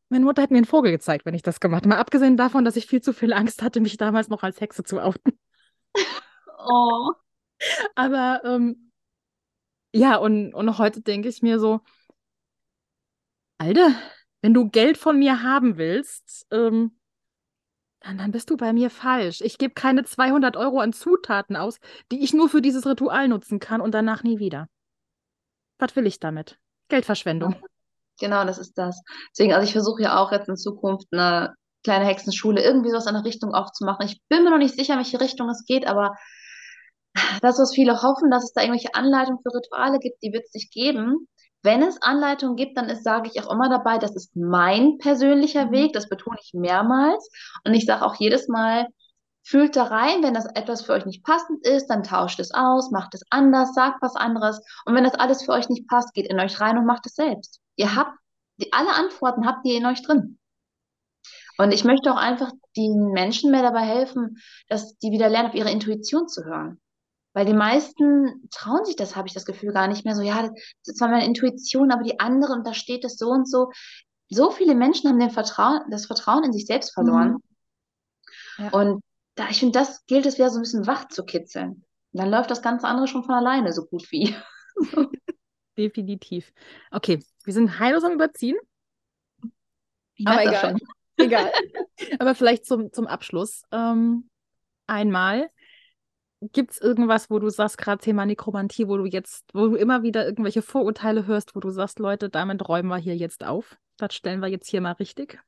Meine Mutter hat mir einen Vogel gezeigt, wenn ich das gemacht habe. Mal abgesehen davon, dass ich viel zu viel Angst hatte, mich damals noch als Hexe zu outen. Oh. Aber ähm, ja, und, und heute denke ich mir so, Alter, wenn du Geld von mir haben willst, ähm, dann, dann bist du bei mir falsch. Ich gebe keine 200 Euro an Zutaten aus, die ich nur für dieses Ritual nutzen kann und danach nie wieder. Was will ich damit? Geldverschwendung. Genau, das ist das. Deswegen, also ich versuche ja auch jetzt in Zukunft eine kleine Hexenschule irgendwie sowas in der Richtung aufzumachen. Ich bin mir noch nicht sicher, in welche Richtung es geht, aber das, was viele hoffen, dass es da irgendwelche Anleitungen für Rituale gibt, die wird es nicht geben. Wenn es Anleitungen gibt, dann ist, sage ich auch immer dabei, das ist mein persönlicher mhm. Weg, das betone ich mehrmals. Und ich sage auch jedes Mal, fühlt da rein, wenn das etwas für euch nicht passend ist, dann tauscht es aus, macht es anders, sagt was anderes. Und wenn das alles für euch nicht passt, geht in euch rein und macht es selbst. Ihr habt, die, alle Antworten habt ihr in euch drin. Und ich möchte auch einfach den Menschen mehr dabei helfen, dass die wieder lernen, auf ihre Intuition zu hören. Weil die meisten trauen sich das, habe ich das Gefühl, gar nicht mehr so, ja, das ist zwar meine Intuition, aber die andere, und da steht es so und so. So viele Menschen haben den Vertrauen, das Vertrauen in sich selbst verloren. Mhm. Ja. Und da, ich finde, das gilt es wieder so ein bisschen wach zu kitzeln. Und dann läuft das ganze andere schon von alleine so gut wie. *laughs* Definitiv. Okay, wir sind heillos am Überziehen. Ich aber egal. egal. *laughs* aber vielleicht zum, zum Abschluss. Ähm, einmal, Gibt es irgendwas, wo du sagst, gerade Thema Nekromantie, wo du jetzt, wo du immer wieder irgendwelche Vorurteile hörst, wo du sagst, Leute, damit räumen wir hier jetzt auf? Das stellen wir jetzt hier mal richtig.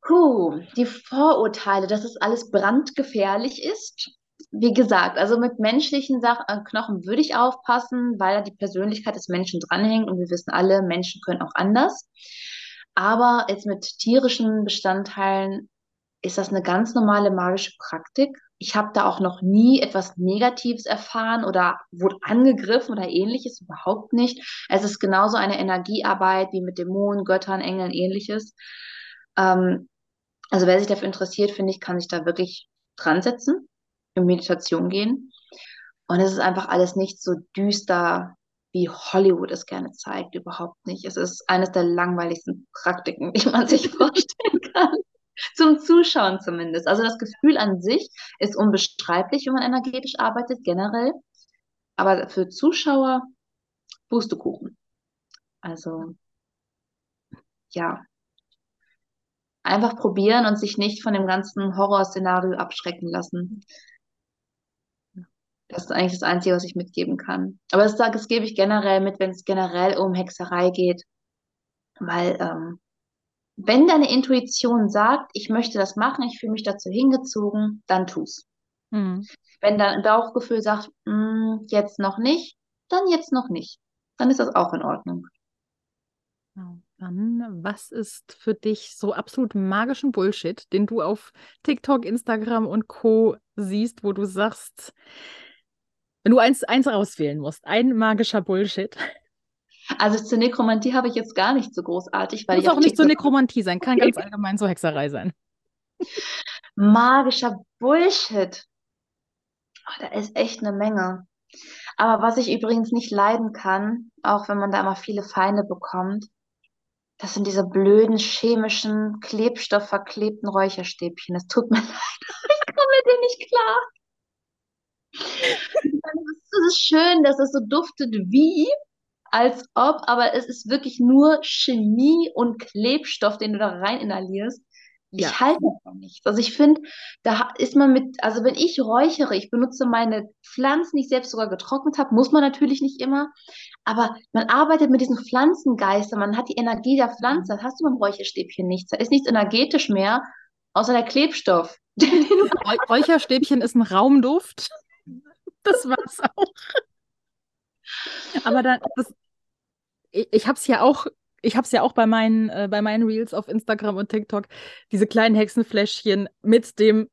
Puh, die Vorurteile, dass es alles brandgefährlich ist. Wie gesagt, also mit menschlichen Sach äh, Knochen würde ich aufpassen, weil da die Persönlichkeit des Menschen dranhängt und wir wissen alle, Menschen können auch anders. Aber jetzt mit tierischen Bestandteilen ist das eine ganz normale magische Praktik ich habe da auch noch nie etwas Negatives erfahren oder wurde angegriffen oder ähnliches, überhaupt nicht. Es ist genauso eine Energiearbeit wie mit Dämonen, Göttern, Engeln, ähnliches. Ähm, also wer sich dafür interessiert, finde ich, kann sich da wirklich dran setzen, in Meditation gehen. Und es ist einfach alles nicht so düster, wie Hollywood es gerne zeigt, überhaupt nicht. Es ist eines der langweiligsten Praktiken, *laughs* die man sich vorstellen kann. Zum Zuschauen zumindest. Also das Gefühl an sich ist unbeschreiblich, wenn man energetisch arbeitet, generell. Aber für Zuschauer Pustekuchen. Also, ja. Einfach probieren und sich nicht von dem ganzen Horrorszenario abschrecken lassen. Das ist eigentlich das Einzige, was ich mitgeben kann. Aber das, das gebe ich generell mit, wenn es generell um Hexerei geht. Weil ähm, wenn deine Intuition sagt, ich möchte das machen, ich fühle mich dazu hingezogen, dann tu's. Mhm. Wenn dein Bauchgefühl sagt, mm, jetzt noch nicht, dann jetzt noch nicht. Dann ist das auch in Ordnung. Dann, was ist für dich so absolut magischen Bullshit, den du auf TikTok, Instagram und Co. siehst, wo du sagst, wenn du eins, eins auswählen musst, ein magischer Bullshit, also zur Nekromantie habe ich jetzt gar nicht so großartig, weil Muss auch nicht zur Nekromantie sein, kann ganz *laughs* allgemein zur Hexerei sein. Magischer Bullshit. Oh, da ist echt eine Menge. Aber was ich übrigens nicht leiden kann, auch wenn man da immer viele Feinde bekommt, das sind diese blöden chemischen, klebstoffverklebten Räucherstäbchen. Das tut mir *laughs* leid. Ich komme mit denen nicht klar. *laughs* Es ist schön, dass es so duftet wie, als ob, aber es ist wirklich nur Chemie und Klebstoff, den du da rein inhalierst. Ja. Ich halte davon nichts. Also ich finde, da ist man mit, also wenn ich räuchere, ich benutze meine Pflanzen, die ich selbst sogar getrocknet habe, muss man natürlich nicht immer, aber man arbeitet mit diesen Pflanzengeistern, man hat die Energie der Pflanze, das hast du beim Räucherstäbchen nichts, da ist nichts energetisch mehr außer der Klebstoff. *laughs* Räucherstäbchen ist ein Raumduft. Das war's auch. Aber dann, das, ich, ich habe es ja auch, ich habe es ja auch bei meinen, äh, bei meinen Reels auf Instagram und TikTok, diese kleinen Hexenfläschchen mit dem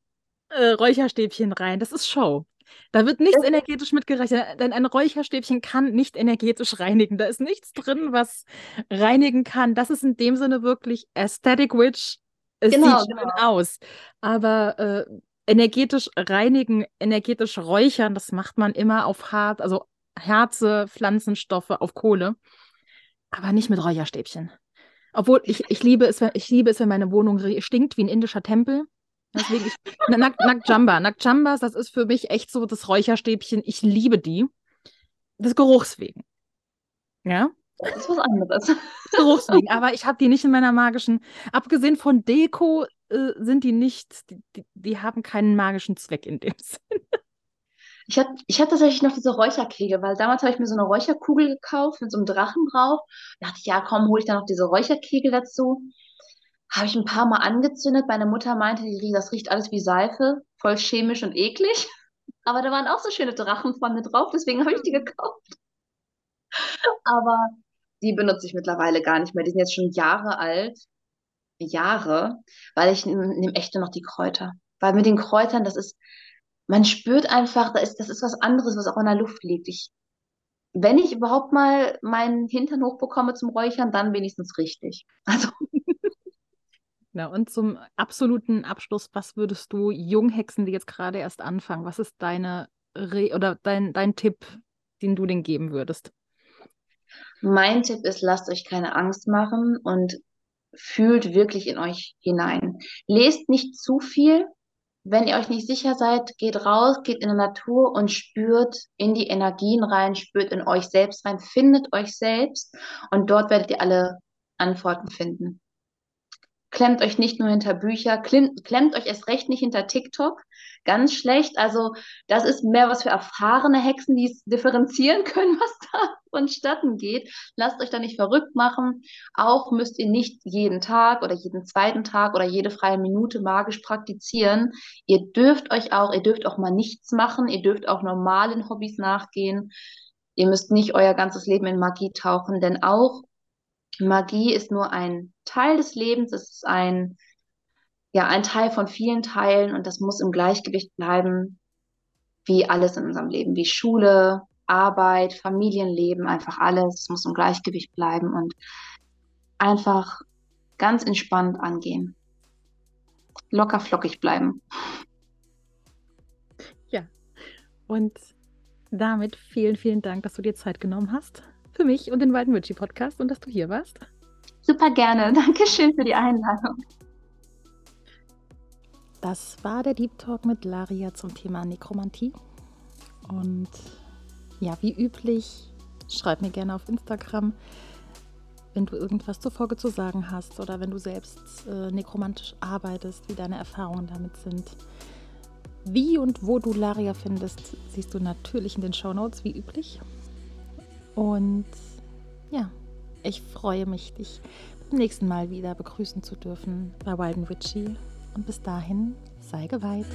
äh, Räucherstäbchen rein. Das ist Show. Da wird nichts energetisch mitgerechnet, denn ein Räucherstäbchen kann nicht energetisch reinigen. Da ist nichts drin, was reinigen kann. Das ist in dem Sinne wirklich Aesthetic Witch. Es Genau, sieht schön genau. aus. Aber äh, energetisch reinigen, energetisch räuchern, das macht man immer auf hart, also Herze, Pflanzenstoffe, auf Kohle. Aber nicht mit Räucherstäbchen. Obwohl, ich, ich liebe es, wenn, ich liebe es, wenn meine Wohnung stinkt wie ein indischer Tempel. Deswegen, ich, *laughs* Na- Nak, Nakjamba. Nakjambas, das ist für mich echt so das Räucherstäbchen. Ich liebe die. Des Geruchs wegen. Ja, Das ist was anderes. Geruchs wegen. Aber ich habe die nicht in meiner magischen. Abgesehen von Deko äh, sind die nicht, die, die, die haben keinen magischen Zweck in dem *laughs* Sinn. Ich hatte ich hatte tatsächlich noch diese Räucherkegel, weil damals habe ich mir so eine Räucherkugel gekauft mit so einem Drachen drauf. Da dachte ich, ja, komm, hole ich dann noch diese Räucherkegel dazu. Habe ich ein paar Mal angezündet. Meine Mutter meinte, das riecht alles wie Seife, voll chemisch und eklig. *laughs* Aber da waren auch so schöne Drachen vorne drauf, deswegen habe ich die gekauft. Aber die benutze ich mittlerweile gar nicht mehr. Die sind jetzt schon Jahre alt. Jahre, weil ich nehme echt nur noch die Kräuter. Weil mit den Kräutern, das ist, man spürt einfach, da ist, das ist was anderes, was auch in der Luft liegt. Ich, wenn ich überhaupt mal meinen Hintern hochbekomme zum Räuchern, dann wenigstens richtig. *laughs* Also, Ja, und zum absoluten Abschluss, was würdest du Junghexen, die jetzt gerade erst anfangen, was ist deine Re oder dein, dein Tipp, den du denen geben würdest? mein Tipp ist, lasst euch keine Angst machen und fühlt wirklich in euch hinein. Lest nicht zu viel. Wenn ihr euch nicht sicher seid, geht raus, geht in die Natur und spürt in die Energien rein, spürt in euch selbst rein, findet euch selbst und dort werdet ihr alle Antworten finden. Klemmt euch nicht nur hinter Bücher, klemmt, euch erst recht nicht hinter TikTok. Ganz schlecht. Also, das ist mehr was für erfahrene Hexen, die es differenzieren *laughs* können, was da vonstatten geht. Lasst euch da nicht verrückt machen. Auch müsst ihr nicht jeden Tag oder jeden zweiten Tag oder jede freie Minute magisch praktizieren. Ihr dürft euch auch, ihr dürft auch mal nichts machen. Ihr dürft auch normalen Hobbys nachgehen. Ihr müsst nicht euer ganzes Leben in Magie tauchen, denn auch Magie ist nur ein Teil des Lebens, es ist ein, ja, ein Teil von vielen Teilen und das muss im Gleichgewicht bleiben, wie alles in unserem Leben, wie Schule, Arbeit, Familienleben, einfach alles muss im Gleichgewicht bleiben und einfach ganz entspannt angehen. Locker flockig bleiben. Ja, und damit vielen, vielen Dank, dass du dir Zeit genommen hast für mich und den Walden Witchy Podcast und dass du hier warst. Super gerne. *laughs* Dankeschön für die Einladung. Das war der Deep Talk mit Laria zum Thema Nekromantie. Und ja, wie üblich, schreib mir gerne auf Instagram, wenn du irgendwas zur Folge zu sagen hast oder wenn du selbst äh, nekromantisch arbeitest, wie deine Erfahrungen damit sind. Wie und wo du Laria findest, siehst du natürlich in den Show Notes, wie üblich. Und ja, ich freue mich, dich beim nächsten Mal wieder begrüßen zu dürfen bei Wild Witchy. Und bis dahin, sei geweiht.